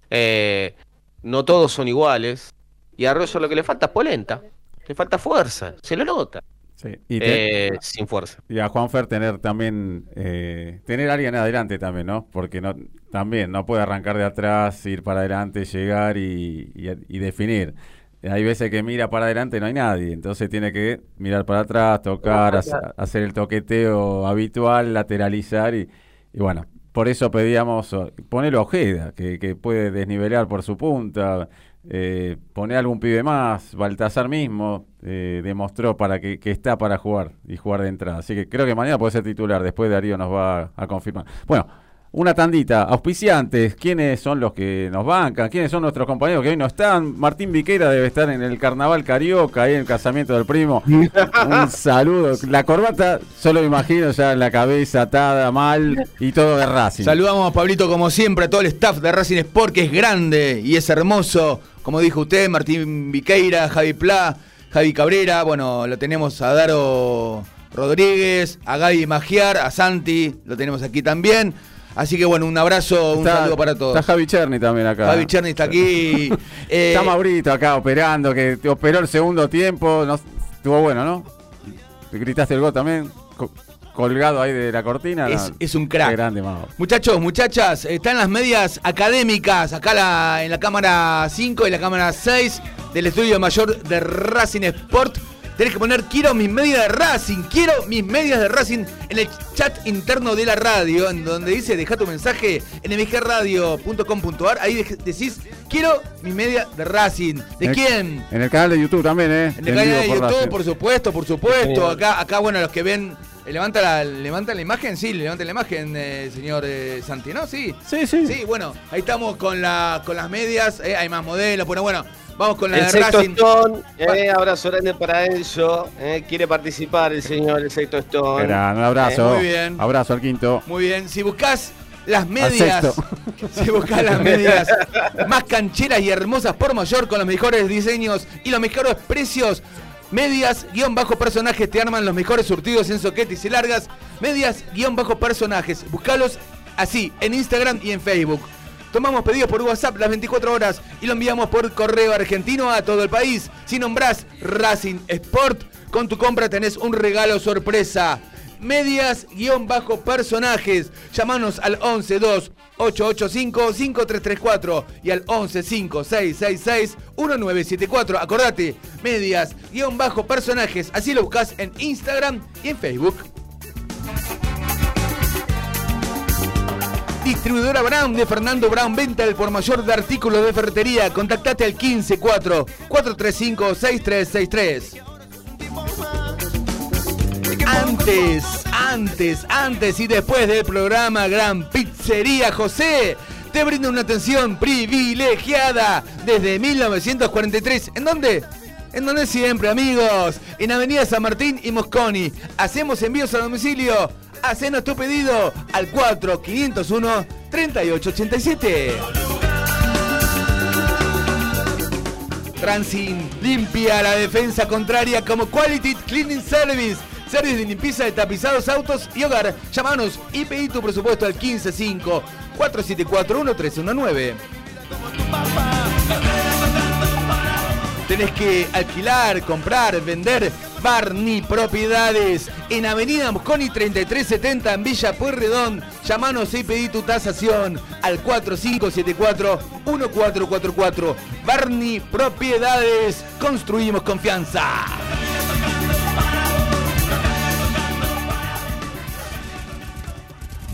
Eh, no todos son iguales. Y a Roger lo que le falta es polenta. Le falta fuerza. Se lo nota. Sí, Y, te- Eh, sin fuerza. y a Juanfer tener también, eh, tener a alguien adelante también, ¿no? Porque no, también no puede arrancar de atrás, ir para adelante, llegar y, y- y definir. Hay veces que mira para adelante y no hay nadie, entonces tiene que mirar para atrás, tocar, hacer, hacer el toqueteo habitual, lateralizar y, y bueno, por eso pedíamos ponerlo a Ojeda, que, que puede desnivelar por su punta, eh, poner algún pibe más, Baltasar mismo eh, demostró para que, que está para jugar y jugar de entrada, así que creo que mañana puede ser titular, después Darío nos va a, a confirmar. Bueno, una tandita, auspiciantes, ¿quiénes son los que nos bancan? ¿Quiénes son nuestros compañeros que hoy no están? Martín Viqueira debe estar en el carnaval carioca, ahí en el casamiento del primo. *laughs* Un saludo. La corbata, solo me imagino ya en la cabeza atada mal y todo de Racing. Saludamos a Pablito como siempre, a todo el staff de Racing Sport, que es grande y es hermoso. Como dijo usted, Martín Viqueira, Javi Pla, Javi Cabrera, bueno, lo tenemos a Daro Rodríguez, a Gaby Magiar, a Santi, lo tenemos aquí también. Así que bueno, un abrazo, un Está- saludo para todos. Está Javi Cherny también acá. Javi Cherny está aquí. *laughs* eh, Está Maurito acá operando, que operó el segundo tiempo. No, estuvo bueno, ¿no? ¿Te gritaste el gol también? Co- colgado ahí de la cortina. Es, no, es un crack. qué grande, Mago. Muchachos, muchachas, están las medias académicas, acá la- en la cámara 5 y la cámara 6 del estudio mayor de Racing Sport. Tenés que poner quiero mis medias de Racing, quiero mis medias de Racing en el chat interno de la radio, en donde dice deja tu mensaje en mgradio.com.ar. Ahí decís quiero mis medias de Racing. ¿De En el- quién? En el canal de YouTube también, ¿eh? En el canal de por YouTube, Racing. por supuesto, por supuesto. Acá, acá, bueno, los que ven. Eh, ¿Levanta la, levanta la imagen? Sí, levanta la imagen, eh, señor eh, Santi, ¿no? Sí. Sí, sí. Sí, bueno, ahí estamos con, la, con las medias. eh, hay más modelos, pero bueno, vamos con la El de sexto Racing. Stone, eh, abrazo grande para Enzo. eh, quiere participar el señor, el sexto Stone. Gran, un abrazo. Eh, muy bien. Abrazo al quinto. Muy bien, si buscas *laughs* las medias, si buscas las medias más cancheras y hermosas por mayor con los mejores diseños y los mejores precios, medias guion bajo personajes te arman los mejores surtidos en soquetes y largas, medias guion bajo personajes, buscalos así en Instagram y en Facebook. Tomamos pedidos por WhatsApp las 24 horas y lo enviamos por correo argentino a todo el país. Si nombrás Racing Sport, con tu compra tenés un regalo sorpresa. Medias guion bajo personajes. Llámanos al 112 885 5334 y al 11 5666 1974. Acordate, medias guion bajo personajes. Así lo buscas en Instagram y en Facebook. Distribuidora Brown de Fernando Brown, venta al por mayor de artículos de ferretería. Contactate al 154 435 6363. Antes, antes, antes y después del programa Gran Pizzería José te brinda una atención privilegiada desde 1943. ¿En dónde? En donde siempre, amigos. En Avenida San Martín y Mosconi. Hacemos envíos a domicilio. Hacenos tu pedido al 4501 3887. Transin limpia la defensa contraria como Quality Cleaning Service. Service de limpieza de tapizados, autos y hogar. Llámanos y pedí tu presupuesto al 155 474 1319. Tenés que alquilar, comprar, vender Barney Propiedades en Avenida Mosconi 3370 en Villa Pueyrredón. Llamanos y pedí tu tasación al 4574-1444. Barney Propiedades. Construimos confianza.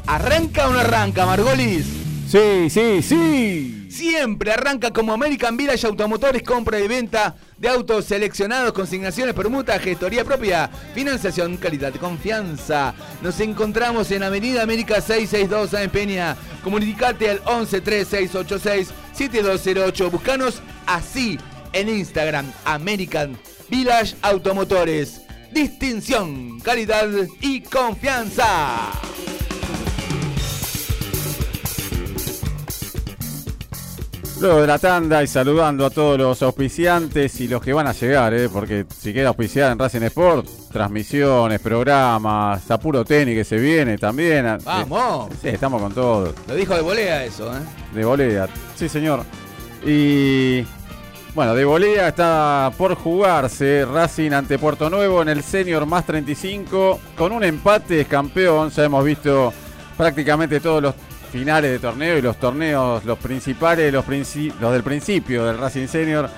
¿Arranca o no arranca, Margolis? Sí, sí, sí. Siempre arranca como American Village Automotores, compra y venta de autos seleccionados, consignaciones, permuta, gestoría propia, financiación, calidad y confianza. Nos encontramos en Avenida América 662 en Peña. Comunicate al 1136867208. Buscanos así en Instagram, American Village Automotores. Distinción, calidad y confianza. Luego de la tanda y saludando a todos los auspiciantes y los que van a llegar, ¿eh? porque si queda auspiciar en Racing Sport, transmisiones, programas, apuro tenis que se viene también. eh, Vamos. sí, estamos con todo. Lo dijo de volea eso, ¿eh? De volea, sí señor. Y bueno, de volea está por jugarse Racing ante Puerto Nuevo en el Senior más 35 con un empate es campeón. Ya hemos visto prácticamente todos los finales de torneo y los torneos, los principales, los, princi- del principio del Racing Senior,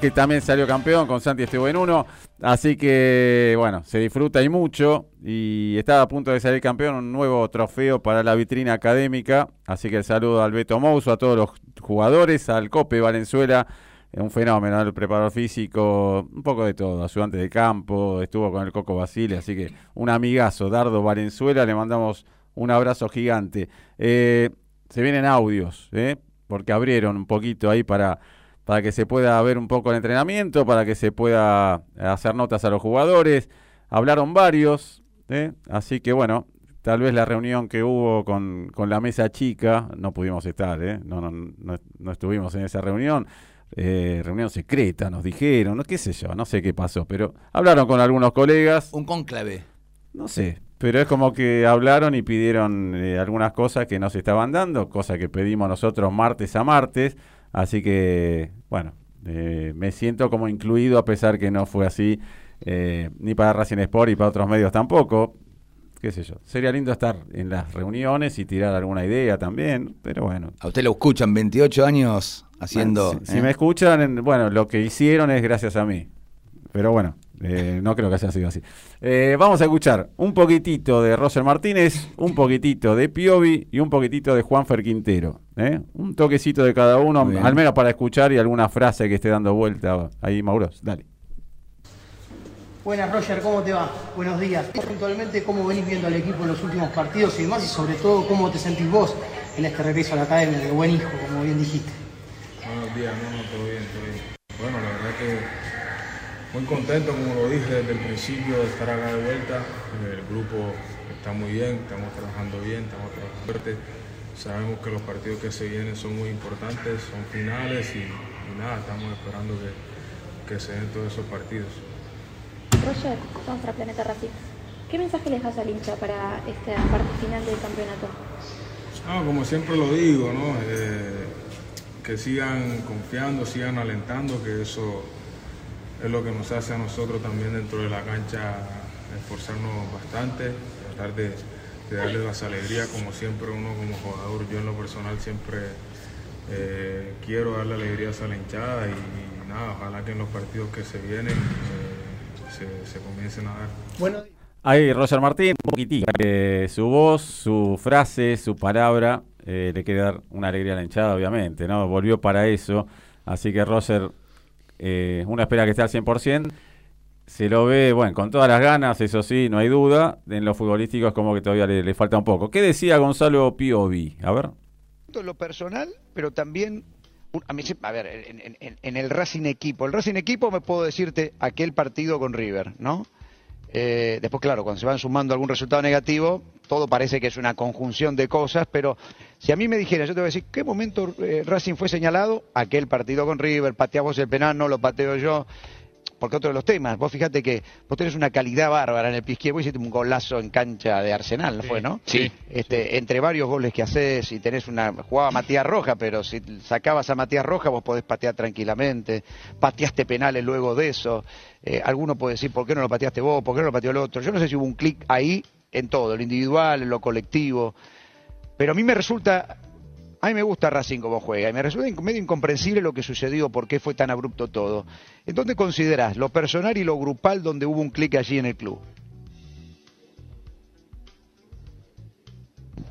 que también salió campeón, con Santi estuvo en uno. Así que, bueno, se disfruta y mucho. Y está a punto de salir campeón, un nuevo trofeo para la vitrina académica. Así que el saludo al Beto Mouso, a todos los jugadores, al Cope Valenzuela, un fenómeno, el preparador físico, un poco de todo, ayudante de campo, estuvo con el Coco Basile, así que un amigazo, Dardo Valenzuela, le mandamos un abrazo gigante. Eh, se vienen audios, ¿eh? porque abrieron un poquito ahí para, para que se pueda ver un poco el entrenamiento, para que se pueda hacer notas a los jugadores. Hablaron varios, ¿eh? así que bueno, tal vez la reunión que hubo con, con la mesa chica, no pudimos estar, ¿eh? no, no, no, no estuvimos en esa reunión. eh, reunión secreta, nos dijeron, no qué sé yo, no sé qué pasó, pero hablaron con algunos colegas. Un cónclave. No sé, pero es como que hablaron y pidieron eh, algunas cosas que no se estaban dando, cosas que pedimos nosotros martes a martes, así que, bueno, eh, me siento como incluido a pesar que no fue así, eh, ni para Racing Sport y para otros medios tampoco. qué sé yo. Sería lindo estar en las reuniones y tirar alguna idea también, pero bueno. A usted lo escuchan 28 años haciendo. Si, si ¿eh? me escuchan, en- bueno, lo que hicieron es gracias a mí. Pero bueno, eh, no creo que haya sido así. Eh, vamos a escuchar un poquitito de Roger Martínez, un poquitito de Piovi y un poquitito de Juanfer Quintero. ¿eh? Un toquecito de cada uno, bien. al menos para escuchar y alguna frase que esté dando vuelta ahí, Mauros. Dale. Buenas, Roger, ¿cómo te va? Buenos días. Puntualmente, ¿cómo venís viendo al equipo en los últimos partidos y demás? Y sobre todo, ¿cómo te sentís vos en este regreso a la academia de buen hijo, como bien dijiste? Buenos días, no, no, todo bien, todo bien. Bueno, la verdad que muy contento, como lo dije desde el principio, de estar acá de vuelta. El grupo está muy bien, estamos trabajando bien, estamos trabajando fuerte. Sabemos que los partidos que se vienen son muy importantes, son finales y, y nada, estamos esperando que, que se den todos esos partidos. Roger, para Planeta Racing. ¿Qué mensaje les das al hincha para esta parte final del campeonato? No, como siempre lo digo, ¿no? Eh, que sigan confiando, sigan alentando, que eso es lo que nos hace a nosotros también dentro de la cancha esforzarnos bastante, tratar de, de darles las alegrías como siempre uno como jugador, yo en lo personal siempre eh, quiero darle alegrías a la hinchada y, y nada, ojalá que en los partidos que se vienen eh, se, se comiencen a dar. Bueno, Ahí Roger Martín, un poquitito. eh, su voz, su frase, su palabra, eh, le quiere dar una alegría a la hinchada, obviamente, ¿no? Volvió para eso. Así que Roger, eh, uno espera que esté al 100%. Se lo ve, bueno, con todas las ganas, eso sí, no hay duda. En lo futbolístico es como que todavía le, falta un poco. ¿Qué decía Gonzalo Piovi? A ver. lo personal, pero también a mí a ver, en el Racing equipo, el Racing equipo me puedo decirte aquel partido con River, ¿no? Eh, después, claro, cuando se van sumando algún resultado negativo, todo parece que es una conjunción de cosas, pero si a mí me dijera, yo te voy a decir, ¿qué momento eh, Racing fue señalado? Aquel partido con River, pateás vos el penal, no lo pateo yo. Porque otro de los temas, vos fíjate que vos tenés una calidad bárbara en el pie izquierdo, vos hiciste un golazo en cancha de Arsenal, ¿no fue, no? Sí. Este, entre varios goles que haces y tenés una jugaba Matías Roja, pero si sacabas a Matías Roja vos podés patear tranquilamente, pateaste penales luego de eso, Eh, alguno puede decir por qué no lo pateaste vos, por qué no lo pateó el otro, yo no sé si hubo un clic ahí en todo, en lo individual, en lo colectivo, pero a mí me resulta, a mí me gusta Racing como juega, y me resulta medio incomprensible lo que sucedió, por qué fue tan abrupto todo. ¿En dónde considerás lo personal y lo grupal donde hubo un clic allí en el club?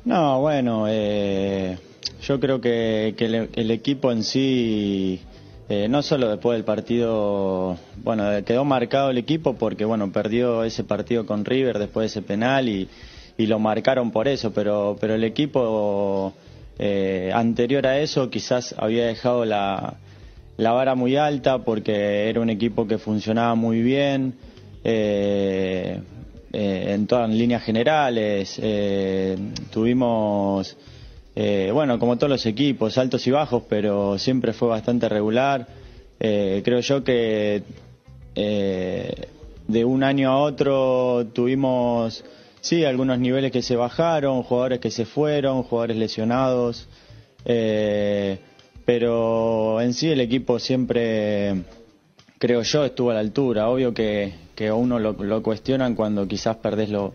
No, bueno, eh, yo creo que, el, equipo en sí, eh, no solo después del partido, bueno, quedó marcado el equipo porque, bueno, perdió ese partido con River después de ese penal y, y lo marcaron por eso, pero, pero el equipo eh, anterior a eso quizás había dejado la, la vara muy alta porque era un equipo que funcionaba muy bien. eh, eh, en todas líneas generales. tuvimos, bueno, como todos los equipos, altos y bajos, pero siempre fue bastante regular. Creo yo que de un año a otro tuvimos, sí, algunos niveles que se bajaron, jugadores que se fueron, jugadores lesionados. eh, pero en sí el equipo siempre creo yo, estuvo a la altura. Obvio que, que a uno lo, lo cuestionan cuando quizás perdés lo-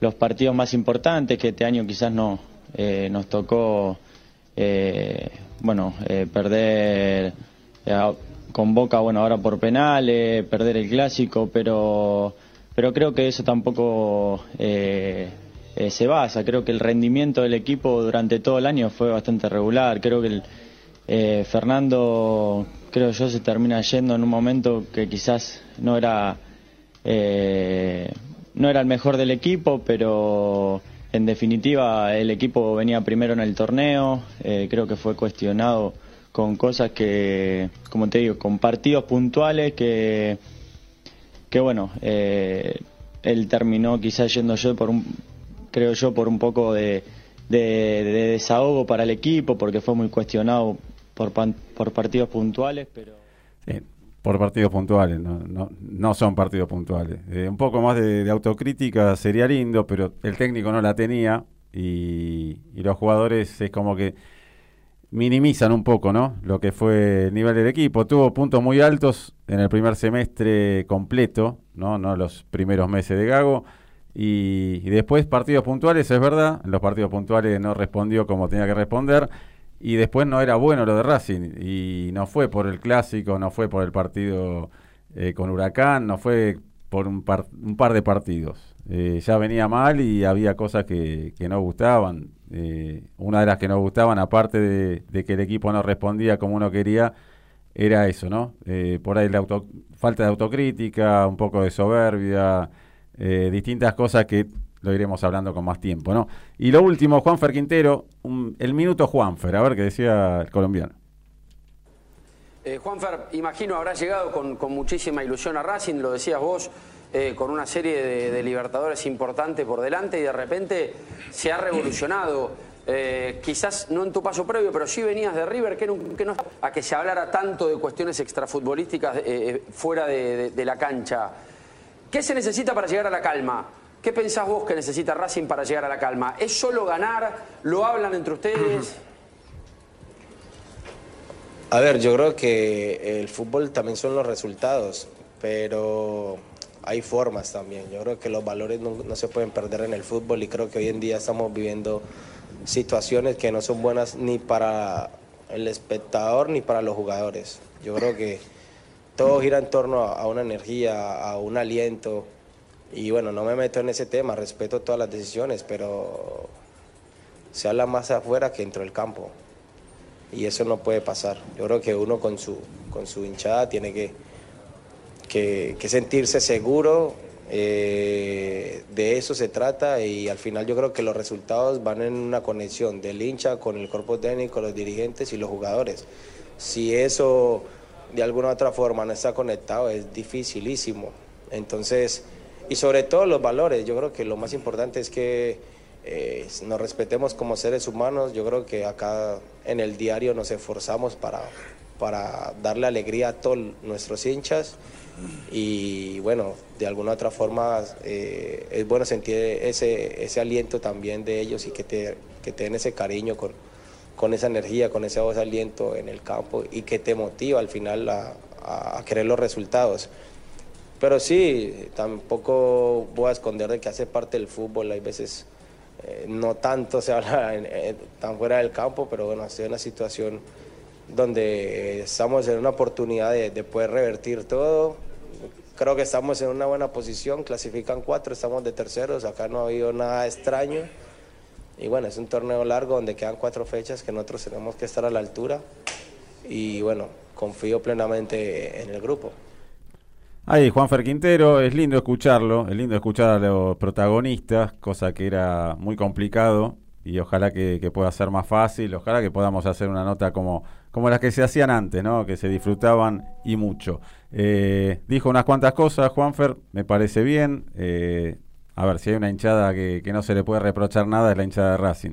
los partidos más importantes, que este año quizás no eh, nos tocó, eh, bueno, eh, perder eh, con Boca, bueno, ahora por penales, perder el clásico, pero, pero creo que eso tampoco eh, eh, se basa. Creo que el rendimiento del equipo durante todo el año fue bastante regular. Creo que el, eh, Fernando, creo yo, se termina yendo en un momento que quizás no era, eh, no era el mejor del equipo, pero en definitiva el equipo venía primero en el torneo. eh, creo que fue cuestionado con cosas que, como te digo, con partidos puntuales que, que bueno, eh, él terminó quizás yendo yo por un, creo yo, por un poco de, de, de desahogo para el equipo, porque fue muy cuestionado por, pan- por partidos puntuales, pero... Sí, por partidos puntuales, no, no, no son partidos puntuales. Eh, un poco más de, autocrítica sería lindo, pero el técnico no la tenía y los jugadores es como que minimizan un poco, ¿no? Lo que fue el nivel del equipo. Tuvo puntos muy altos en el primer semestre completo, ¿no? No los primeros meses de Gago. Y, después partidos puntuales, es verdad, los partidos puntuales no respondió como tenía que responder. Y después no era bueno lo de Racing. Y no fue por el clásico, no fue por el partido eh, con Huracán, no fue por un par, un par de partidos. Eh, ya venía mal y había cosas que no gustaban. Eh, una de las que no gustaban, aparte de, que el equipo no respondía como uno quería, era eso, ¿no? Eh, por ahí falta de autocrítica, un poco de soberbia, eh, distintas cosas que lo iremos hablando con más tiempo, ¿no? Y lo último, Juanfer Quintero, el minuto Juanfer, a ver qué decía el colombiano. Eh, Juanfer, imagino habrá llegado con, con, muchísima ilusión a Racing, lo decías vos, eh, con una serie de, libertadores importante por delante y de repente se ha revolucionado. Eh, quizás no en tu paso previo, pero sí venías de River, que no, que no a que se hablara tanto de cuestiones extrafutbolísticas eh, fuera de, de la cancha. ¿Qué se necesita para llegar a la calma? ¿Qué pensás vos que necesita Racing para llegar a la calma? ¿Es solo ganar? ¿Lo hablan entre ustedes? A ver, yo creo que el fútbol también son los resultados, pero hay formas también. Yo creo que los valores no, se pueden perder en el fútbol y creo que hoy en día estamos viviendo situaciones que no son buenas ni para el espectador ni para los jugadores. Yo creo que todo gira en torno a, a una energía, a un aliento. Y bueno, no me meto en ese tema, respeto todas las decisiones, pero se habla más afuera que dentro del campo y eso no puede pasar. Yo creo que uno con su, con su hinchada tiene que, que, que sentirse seguro, eh, de eso se trata y al final yo creo que los resultados van en una conexión del hincha con el cuerpo técnico, los dirigentes y los jugadores. Si eso de alguna u otra forma no está conectado es dificilísimo. Entonces, y sobre todo los valores, yo creo que lo más importante es que eh, nos respetemos como seres humanos. Yo creo que acá en el diario nos esforzamos para, para darle alegría a todos nuestros hinchas y bueno, de alguna otra forma eh, es bueno sentir ese, ese aliento también de ellos y que te, que te den ese cariño con, con esa energía, con ese voz aliento en el campo y que te motiva al final a, a querer los resultados. Pero sí, tampoco voy a esconder de que hace parte del fútbol, hay veces eh, no tanto se habla en, eh, tan fuera del campo, pero bueno, ha sido una situación donde estamos en una oportunidad de, de, poder revertir todo. Creo que estamos en una buena posición, clasifican cuatro, estamos de terceros, acá no ha habido nada extraño. Y bueno, es un torneo largo donde quedan cuatro fechas que nosotros tenemos que estar a la altura. Y bueno, confío plenamente en el grupo. Ahí, Juanfer Quintero, es lindo escucharlo, es lindo escuchar a los protagonistas, cosa que era muy complicado y ojalá que, pueda ser más fácil, ojalá que podamos hacer una nota como, como las que se hacían antes, ¿no? que se disfrutaban y mucho. Eh, dijo unas cuantas cosas, Juanfer, me parece bien. Eh, a ver, si hay una hinchada que, que, no se le puede reprochar nada, es la hinchada de Racing.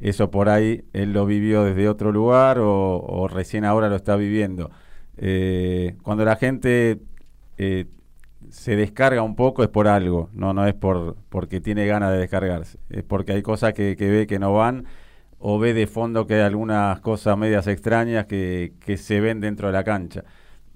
Eso por ahí él lo vivió desde otro lugar o, o recién ahora lo está viviendo. Eh, cuando la gente eh, se descarga un poco es por algo, no, no es por porque tiene ganas de descargarse, es porque hay cosas que, que, ve que no van o ve de fondo que hay algunas cosas medias extrañas que, que se ven dentro de la cancha.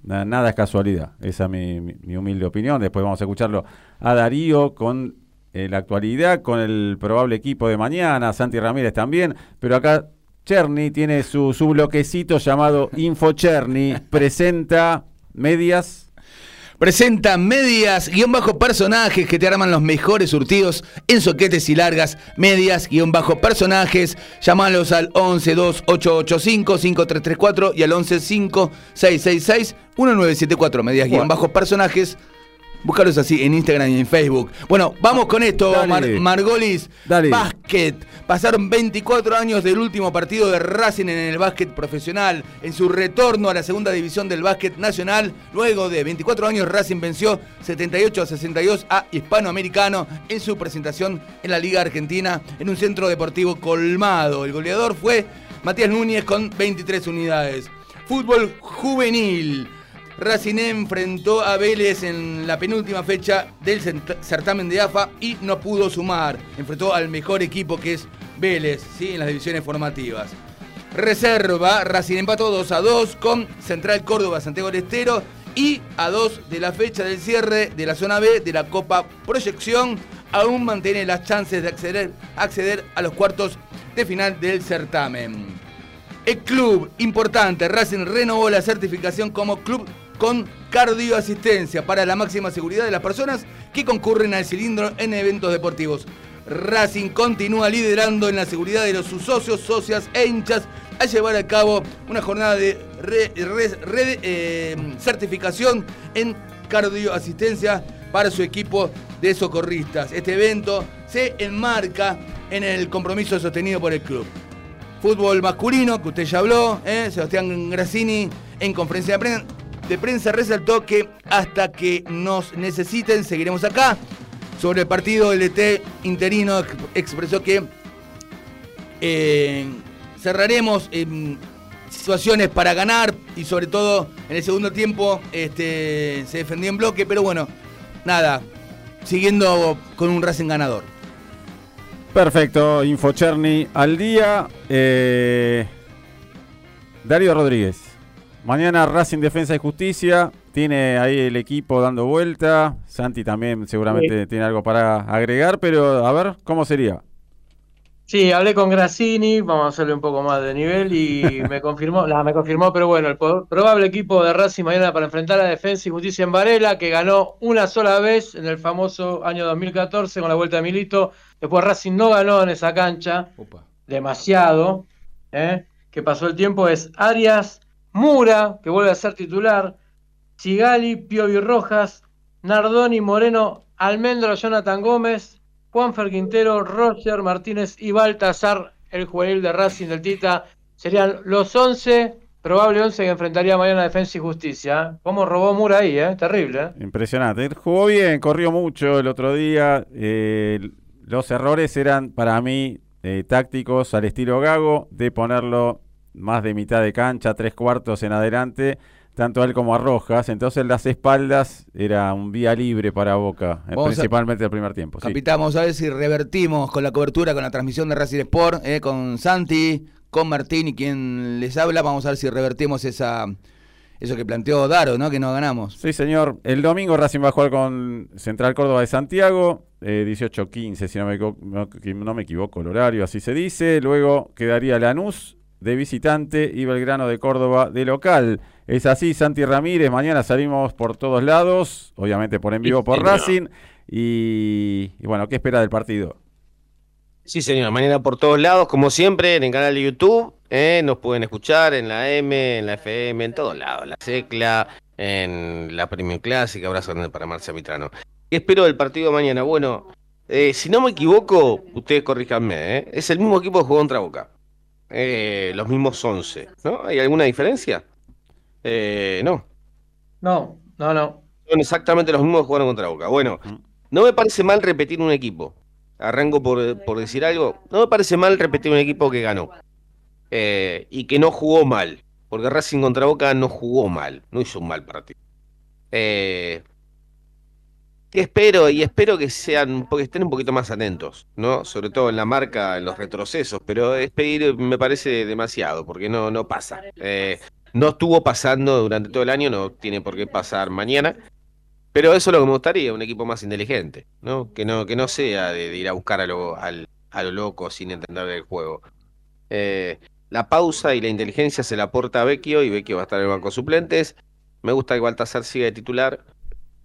Nada, es casualidad, esa es mi, mi, mi, humilde opinión. Después vamos a escucharlo a Darío con eh, la actualidad, con el probable equipo de mañana, Santi Ramírez también, pero acá Cherny tiene su, su bloquecito llamado Info Cherny, presenta medias Presenta medias, guion bajo personajes que te arman los mejores surtidos en soquetes y largas. Medias, guion bajo personajes. Llámalos al 11 2885 5334 y al 11 5666 1974. Medias, guion bajo personajes. Búscalos así en Instagram y en Facebook. Bueno, vamos con esto, Mar Margolis. Dale. Básquet. Pasaron 24 años del último partido de Racing en el básquet profesional. En su retorno a la segunda división del básquet nacional, luego de 24 años, Racing venció 78 a 62 a Hispanoamericano en su presentación en la Liga Argentina en un centro deportivo colmado. El goleador fue Matías Núñez con 23 unidades. Fútbol juvenil. Racing enfrentó a Vélez en la penúltima fecha del certamen de AFA y no pudo sumar. Enfrentó al mejor equipo que es Vélez, ¿sí? en las divisiones formativas. Reserva, Racing empató 2 a 2 con Central Córdoba, Santiago del Estero y a 2 de la fecha del cierre de la zona B de la Copa Proyección aún mantiene las chances de acceder, acceder a los cuartos de final del certamen. El club importante, Racing renovó la certificación como club con cardioasistencia para la máxima seguridad de las personas que concurren al cilindro en eventos deportivos. Racing continúa liderando en la seguridad de los sus socios, socias e hinchas a llevar a cabo una jornada de re- eh, certificación en cardioasistencia para su equipo de socorristas. Este evento se enmarca en el compromiso sostenido por el club. Fútbol masculino, que usted ya habló, ¿eh? Sebastián Grassini en conferencia de prensa, de prensa resaltó que hasta que nos necesiten seguiremos acá. Sobre el partido, el ET interino ex- expresó que eh, cerraremos en situaciones para ganar y sobre todo en el segundo tiempo este, se defendió en bloque, pero bueno, nada, siguiendo con un Racing ganador. Perfecto, Infocherny al día. Eh, Darío Rodríguez. Mañana Racing Defensa y Justicia. Tiene ahí el equipo dando vuelta. Santi también seguramente Sí. tiene algo para agregar, pero a ver, ¿cómo sería? Sí, hablé con Grassini, vamos a hacerle un poco más de nivel y *laughs* me confirmó, la, me confirmó, pero bueno, el probable equipo de Racing mañana para enfrentar a Defensa y Justicia en Varela, que ganó una sola vez en el famoso año 2014 con la vuelta de Milito. Después Racing no ganó en esa cancha, demasiado, ¿eh? que pasó el tiempo, es Arias, Mura, que vuelve a ser titular, Sigali, Piovi Rojas, Nardoni, Moreno, Almendro, Jonathan Gómez, Juanfer Quintero, Roger Martínez y Baltasar, el juvenil de Racing del Tita. Serían los 11, probable 11 que enfrentaría mañana Defensa y Justicia. ¿eh? ¿Cómo robó Mura ahí? ¿eh? Terrible. ¿eh? Impresionante. Jugó bien, corrió mucho el otro día. eh, los errores eran para mí eh, tácticos al estilo Gago, de ponerlo más de mitad de cancha, tres cuartos en adelante, tanto a él como a Rojas. Entonces las espaldas era un vía libre para Boca, eh, a- principalmente el primer tiempo. sí. Capitán, vamos a ver si revertimos con la cobertura, con la transmisión de Racing Sport, eh, con Santi, con Martín y quien les habla. Vamos a ver si revertimos esa, eso que planteó Daro, ¿no? Que no ganamos. Sí, señor. El domingo Racing va a jugar con Central Córdoba de Santiago, eh, 18-15, si no me, no, no me equivoco el horario, así se dice. Luego quedaría Lanús de visitante y Belgrano de Córdoba de local. Es así, Santi Ramírez. Mañana salimos por todos lados, obviamente por en vivo por. Racing. Y, y bueno, ¿qué espera del partido? Sí, señor, mañana por todos lados, como siempre, en el canal de YouTube, ¿eh? nos pueden escuchar en la M, en la FM, en todos lados, en la Secla, en la Premium Clásica, abrazo grande para Marcia Mitrano. ¿Qué espero del partido de mañana? Bueno, eh, si no me equivoco, ustedes corríjanme, ¿eh? es el mismo equipo que jugó contra Boca, Eh, los mismos 11, ¿no? ¿Hay alguna diferencia? Eh, no, No, no, no. son exactamente los mismos que jugaron contra Boca. Bueno, no me parece mal repetir un equipo. Arranco por, por decir algo. No me parece mal repetir un equipo que ganó. Eh, y que no jugó mal. Porque Racing contra Boca no jugó mal. No hizo un mal partido. ¿Qué espero? Y espero que sean, porque estén un poquito más atentos, ¿no? Sobre todo en la marca, en los retrocesos. Pero es pedir, me parece demasiado, porque no, no pasa. Eh, no estuvo pasando durante todo el año, no tiene por qué pasar mañana. Pero eso es lo que me gustaría, un equipo más inteligente, ¿no? Que no, que no sea de, ir a buscar a lo, a lo loco sin entender el juego. Eh, la pausa y la inteligencia se la aporta a Vecchio y Vecchio va a estar en el banco suplentes. Me gusta que Baltasar siga de titular.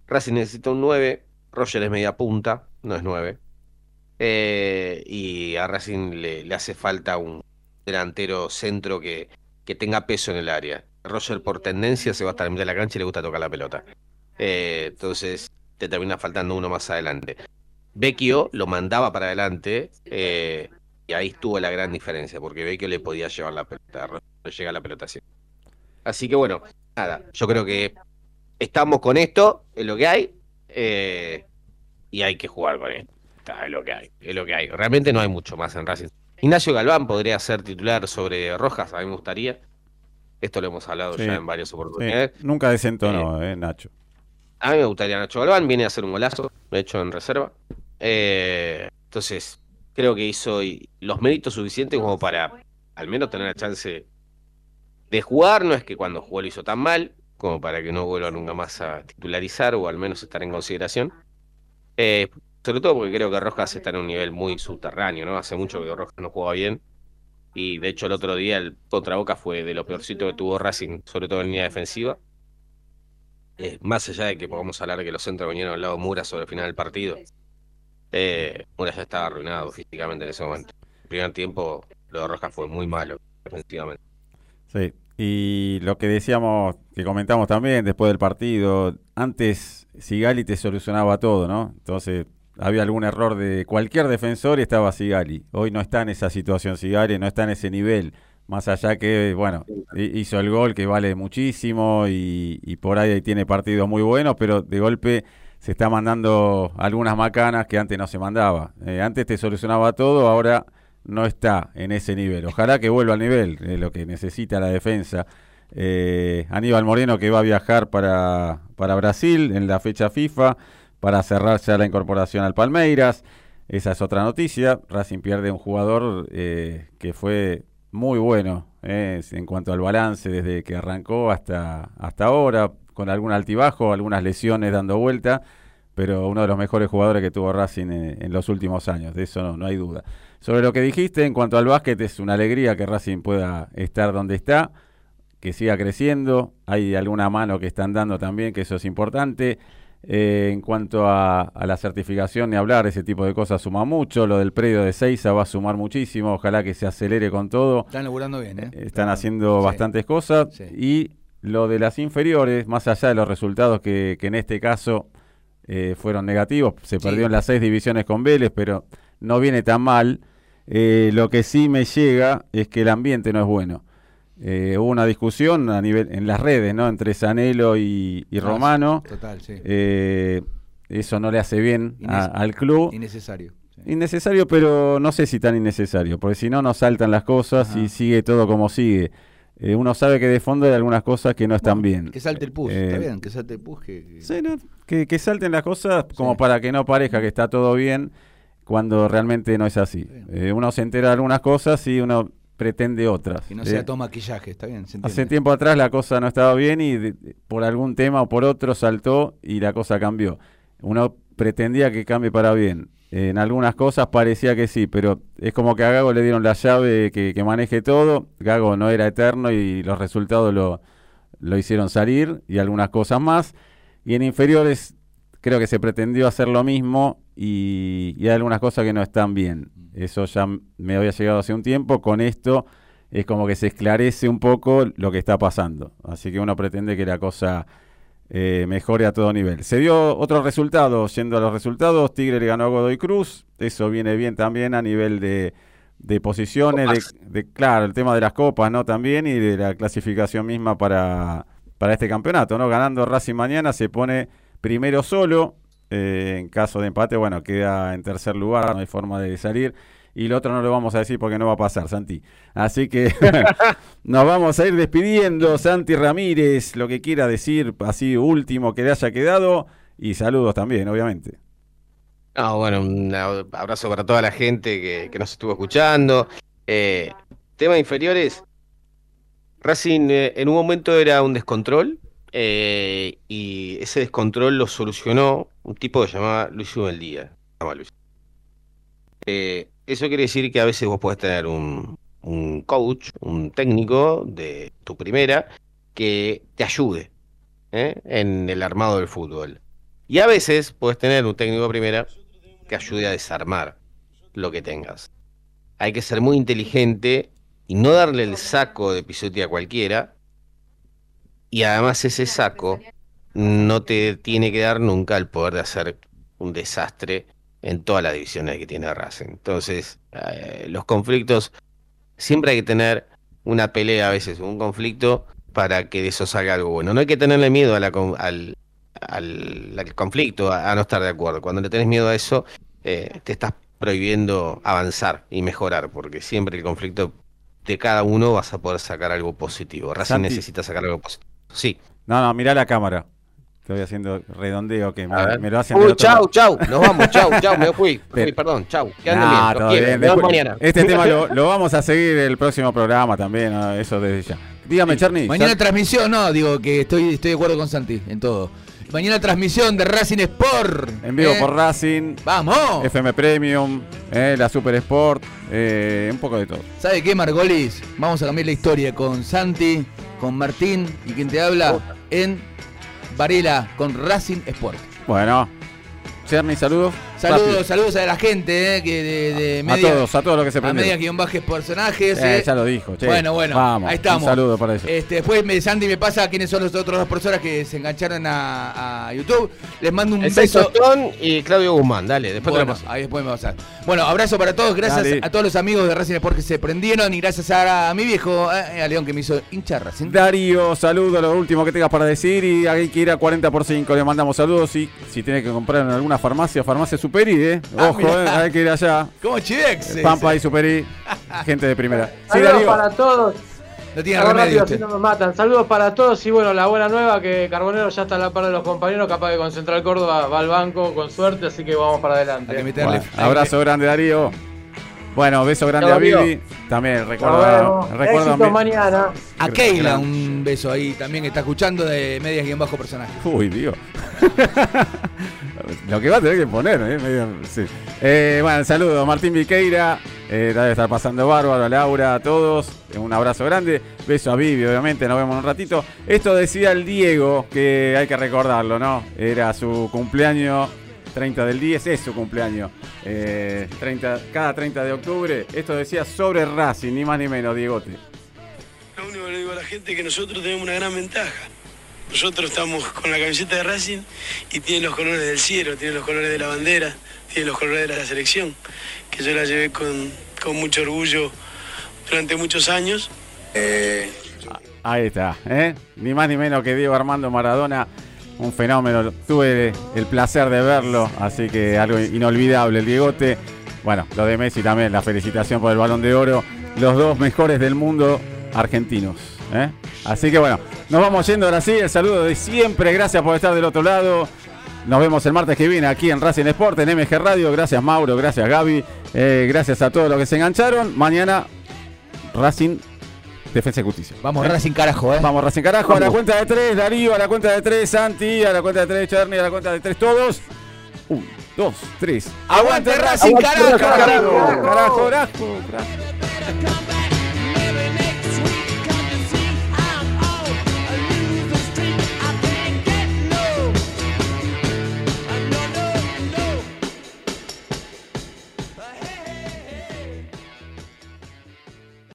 Racing necesita un 9. Roger es media punta, no es 9. Eh, y a Racing le, le hace falta un delantero centro que, que tenga peso en el área. Roger por tendencia se va a estar en mitad de la cancha y le gusta tocar la pelota. Eh, entonces te termina faltando uno más adelante. Vecchio lo mandaba para adelante eh, y ahí estuvo la gran diferencia, porque Vecchio le podía llevar la pelota, Roger llega la pelota así. Así que bueno, nada, yo creo que estamos con esto, es lo que hay, eh, y hay que jugar con esto. Está, Es lo que hay, es lo que hay. Realmente no hay mucho más en Racing. Ignacio Galván podría ser titular sobre Rojas, a mí me gustaría. Esto lo hemos hablado Sí. ya en varias Sí, oportunidades. nunca desentonó, eh, Nacho. A mí me gustaría Nacho Galván, viene a hacer un golazo, de hecho en reserva. Eh, entonces, creo que hizo los méritos suficientes como para al menos tener la chance de jugar. No es que cuando jugó lo hizo tan mal, como para que no vuelva nunca más a titularizar o al menos estar en consideración. Eh, sobre todo porque creo que Rojas está en un nivel muy subterráneo, ¿no? Hace mucho que Rojas no juega bien. Y de hecho el otro día el contra Boca fue de lo peorcito que tuvo Racing, sobre todo en línea defensiva. Eh, más allá de que podamos hablar de que los centros vinieron al lado de Mura sobre el final del partido, eh, Mura ya estaba arruinado físicamente en ese momento. El primer tiempo, lo de Rojas fue muy malo defensivamente. Sí, y lo que decíamos, que comentamos también después del partido, antes Sigali te solucionaba todo, ¿no? Entonces había algún error de cualquier defensor y estaba Sigali. Hoy no está en esa situación Sigali, no está en ese nivel. Más allá que, bueno, hi- hizo el gol que vale muchísimo y, y por ahí tiene partidos muy buenos, pero de golpe se está mandando algunas macanas que antes no se mandaba. Eh, antes te solucionaba todo, ahora no está en ese nivel. Ojalá que vuelva al nivel, eh, lo que necesita la defensa. Eh, Aníbal Moreno que va a viajar para, para Brasil en la fecha FIFA para cerrar ya la incorporación al Palmeiras. Esa es otra noticia. Racing pierde un jugador eh, que fue muy bueno eh, en cuanto al balance desde que arrancó hasta, hasta ahora, con algún altibajo, algunas lesiones dando vuelta, pero uno de los mejores jugadores que tuvo Racing en, en los últimos años, de eso no, no hay duda. Sobre lo que dijiste en cuanto al básquet, es una alegría que Racing pueda estar donde está, que siga creciendo, hay alguna mano que están dando también, que eso es importante. Eh, en cuanto a, a la certificación, ni hablar, ese tipo de cosas suma mucho. Lo del predio de Seiza va a sumar muchísimo. Ojalá que se acelere con todo. Están laburando bien, ¿eh? Están haciendo bastantes cosas. Y lo de las inferiores, más allá de los resultados que, que en este caso eh, fueron negativos, se Sí. perdió en las seis divisiones con Vélez, pero no viene tan mal. Eh, lo que sí me llega es que el ambiente no es bueno. Eh, hubo una discusión a nivel en las redes, ¿no? Entre Sanelo y, y Ah, Romano. total, sí. Eh, eso no le hace bien a- al club. Innecesario. Innecesario, pero no sé si tan innecesario, porque si no, no saltan las cosas y sigue todo como sigue. Eh, uno sabe que de fondo hay algunas cosas que no están bien. Que salte el push, Eh, está bien, que salte el push. Que, que- Sí, no, que, que salten las cosas como para que no parezca que está todo bien cuando realmente no es así. Eh, uno se entera de algunas cosas y uno pretende otras. que no Eh, sea todo maquillaje, está bien, se Hace tiempo atrás la cosa no estaba bien y de- de- por algún tema o por otro saltó y la cosa cambió. Uno pretendía que cambie para bien. En algunas cosas parecía que sí, pero es como que a Gago le dieron la llave que, que maneje todo. Gago no era eterno y los resultados lo, lo hicieron salir y algunas cosas más. Y en inferiores creo que se pretendió hacer lo mismo y, y hay algunas cosas que no están bien. Eso ya me había llegado hace un tiempo. Con esto es como que se esclarece un poco lo que está pasando. Así que uno pretende que la cosa eh, mejore a todo nivel. Se dio otro resultado, yendo a los resultados, Tigre le ganó a Godoy Cruz, eso viene bien también a nivel de, de posiciones, de, de- claro, el tema de las copas, ¿no? También y de la clasificación misma para, para este campeonato, ¿no? Ganando Racing mañana se pone primero solo, eh, en caso de empate, bueno, queda en tercer lugar, no hay forma de salir. Y lo otro no lo vamos a decir porque no va a pasar, Santi. Así que *laughs* nos vamos a ir despidiendo. Santi Ramírez, lo que quiera decir, así último que le haya quedado. Y saludos también, obviamente. No, bueno, un ab- abrazo para toda la gente que, que nos estuvo escuchando. Eh, tema inferiores. Racing eh, en un momento era un descontrol eh, y ese descontrol lo solucionó un tipo que se llamaba Luis Ubeldía. Eh, eso quiere decir que a veces vos podés tener un, un coach, un técnico de tu primera que te ayude ¿eh? en el armado del fútbol. Y a veces puedes tener un técnico de primera que ayude a desarmar lo que tengas. Hay que ser muy inteligente y no darle el saco de pisote a cualquiera. Y además ese saco no te tiene que dar nunca el poder de hacer un desastre en todas las divisiones que tiene Racing. Entonces, eh, los conflictos, siempre hay que tener una pelea a veces, un conflicto, para que de eso salga algo bueno. No hay que tenerle miedo a la con- al, al, al conflicto, a, a no estar de acuerdo. Cuando le tenés miedo a eso, eh, te estás prohibiendo avanzar y mejorar, porque siempre el conflicto de cada uno vas a poder sacar algo positivo. Racing Santi. necesita sacar algo positivo. Sí. No, no, mirá la cámara. Estoy haciendo redondeo que me, me lo hacen Uy, chau, chau, nos vamos, *laughs* chau, chau, me fui, me fui, Pero- perdón, chau. Que Nah, bien, todo bien. Después- mañana. Este tema lo, *laughs* lo vamos a seguir el próximo programa también, ¿no? eso desde ya. Dígame, Charny. Mañana transmisión, no, digo que estoy, estoy de acuerdo con Santi en todo. Mañana transmisión de Racing Sport. En vivo ¿eh? por Racing. ¡Vamos! FM Premium, eh, la Super Sport, eh, un poco de todo. ¿Sabe qué, Margolis? Vamos a cambiar la historia con Santi, con Martín y quien te habla en Varela con Racing Sport. Bueno, Cherny, saludos. Saludos, Rápido. saludos a la gente eh, que de, de A media, todos, a todos los que se a prendieron. media guion bajes personajes. Eh, eh. ya lo dijo, che. Bueno, bueno, Vamos, ahí estamos. un saludo para ellos. Este, después me, Santi me pasa quiénes son las otras dos personas que se engancharon a, a YouTube. Les mando un El beso. Tostón y Claudio Guzmán, dale, después te Bueno, lo paso. ahí después me va a. Bueno, abrazo para todos, gracias Dale. a todos los amigos de Racing Sport que se prendieron y gracias a, a mi viejo, eh, a León que me hizo hinchar Racing. Darío, saludo, lo último que tengas para decir y hay que ir a 40 por 5, le mandamos saludos y si tiene que comprar en alguna farmacia, farmacia Superi, eh. Ah, Ojo, eh, hay que ir allá. ¿Cómo Chivex? Pampa y Superi, gente de primera. *laughs* Sí, Saludos Darío. para todos. No tiene remedio rápido, usted. así no me matan. Saludos para todos y bueno, la buena nueva que Carbonero ya está a la par de los compañeros, capaz que con Central Córdoba va al banco con suerte, así que vamos para adelante. Bueno, abrazo grande, Darío. Bueno, beso grande a. Vivi. También recuerda, recuerda Éxito mañana. A Keila un beso ahí también que está escuchando de medias guion bajo personaje. Uy, Dios. *laughs* Lo que va a tener que poner, ¿eh? Medio- sí. Eh, bueno, saludo a Martín Viqueira. Eh, debe estar pasando bárbaro, a Laura, a todos. Eh, Un abrazo grande. Beso a Vivi, obviamente. Nos vemos en un ratito. Esto decía el Diego, que hay que recordarlo, ¿no? Era su cumpleaños 30 del 10, es su cumpleaños. Eh, 30, cada 30 de octubre. Esto decía sobre Racing, ni más ni menos, Diegote. Lo único que le digo a la gente es que nosotros tenemos una gran ventaja. Nosotros estamos con la camiseta de Racing y tiene los colores del cielo, tiene los colores de la bandera, tiene los colores de la selección, que yo la llevé con, con mucho orgullo durante muchos años. Eh, Ahí está, ¿eh? Ni más ni menos que Diego Armando Maradona, un fenómeno. Tuve el placer de verlo, así que algo inolvidable el Diegote. Bueno, lo de Messi también, la felicitación por el balón de oro. Los dos mejores del mundo argentinos. ¿eh? Así que bueno, nos vamos yendo ahora sí. El saludo de siempre. Gracias por estar del otro lado. Nos vemos el martes que viene aquí en Racing Sport, en MG Radio. Gracias Mauro, gracias Gaby, eh, gracias a todos los que se engancharon. Mañana Racing Defensa y Justicia. Vamos, Racing carajo, ¿eh? Vamos, Racing carajo. A la Vamos. cuenta de tres, Darío. A la cuenta de tres, Santi. A la cuenta de tres, Cherny. A la cuenta de tres, todos. Un, dos, tres. ¡Aguante Racing, Aguante, carajo! Carajo, carajo, carajo.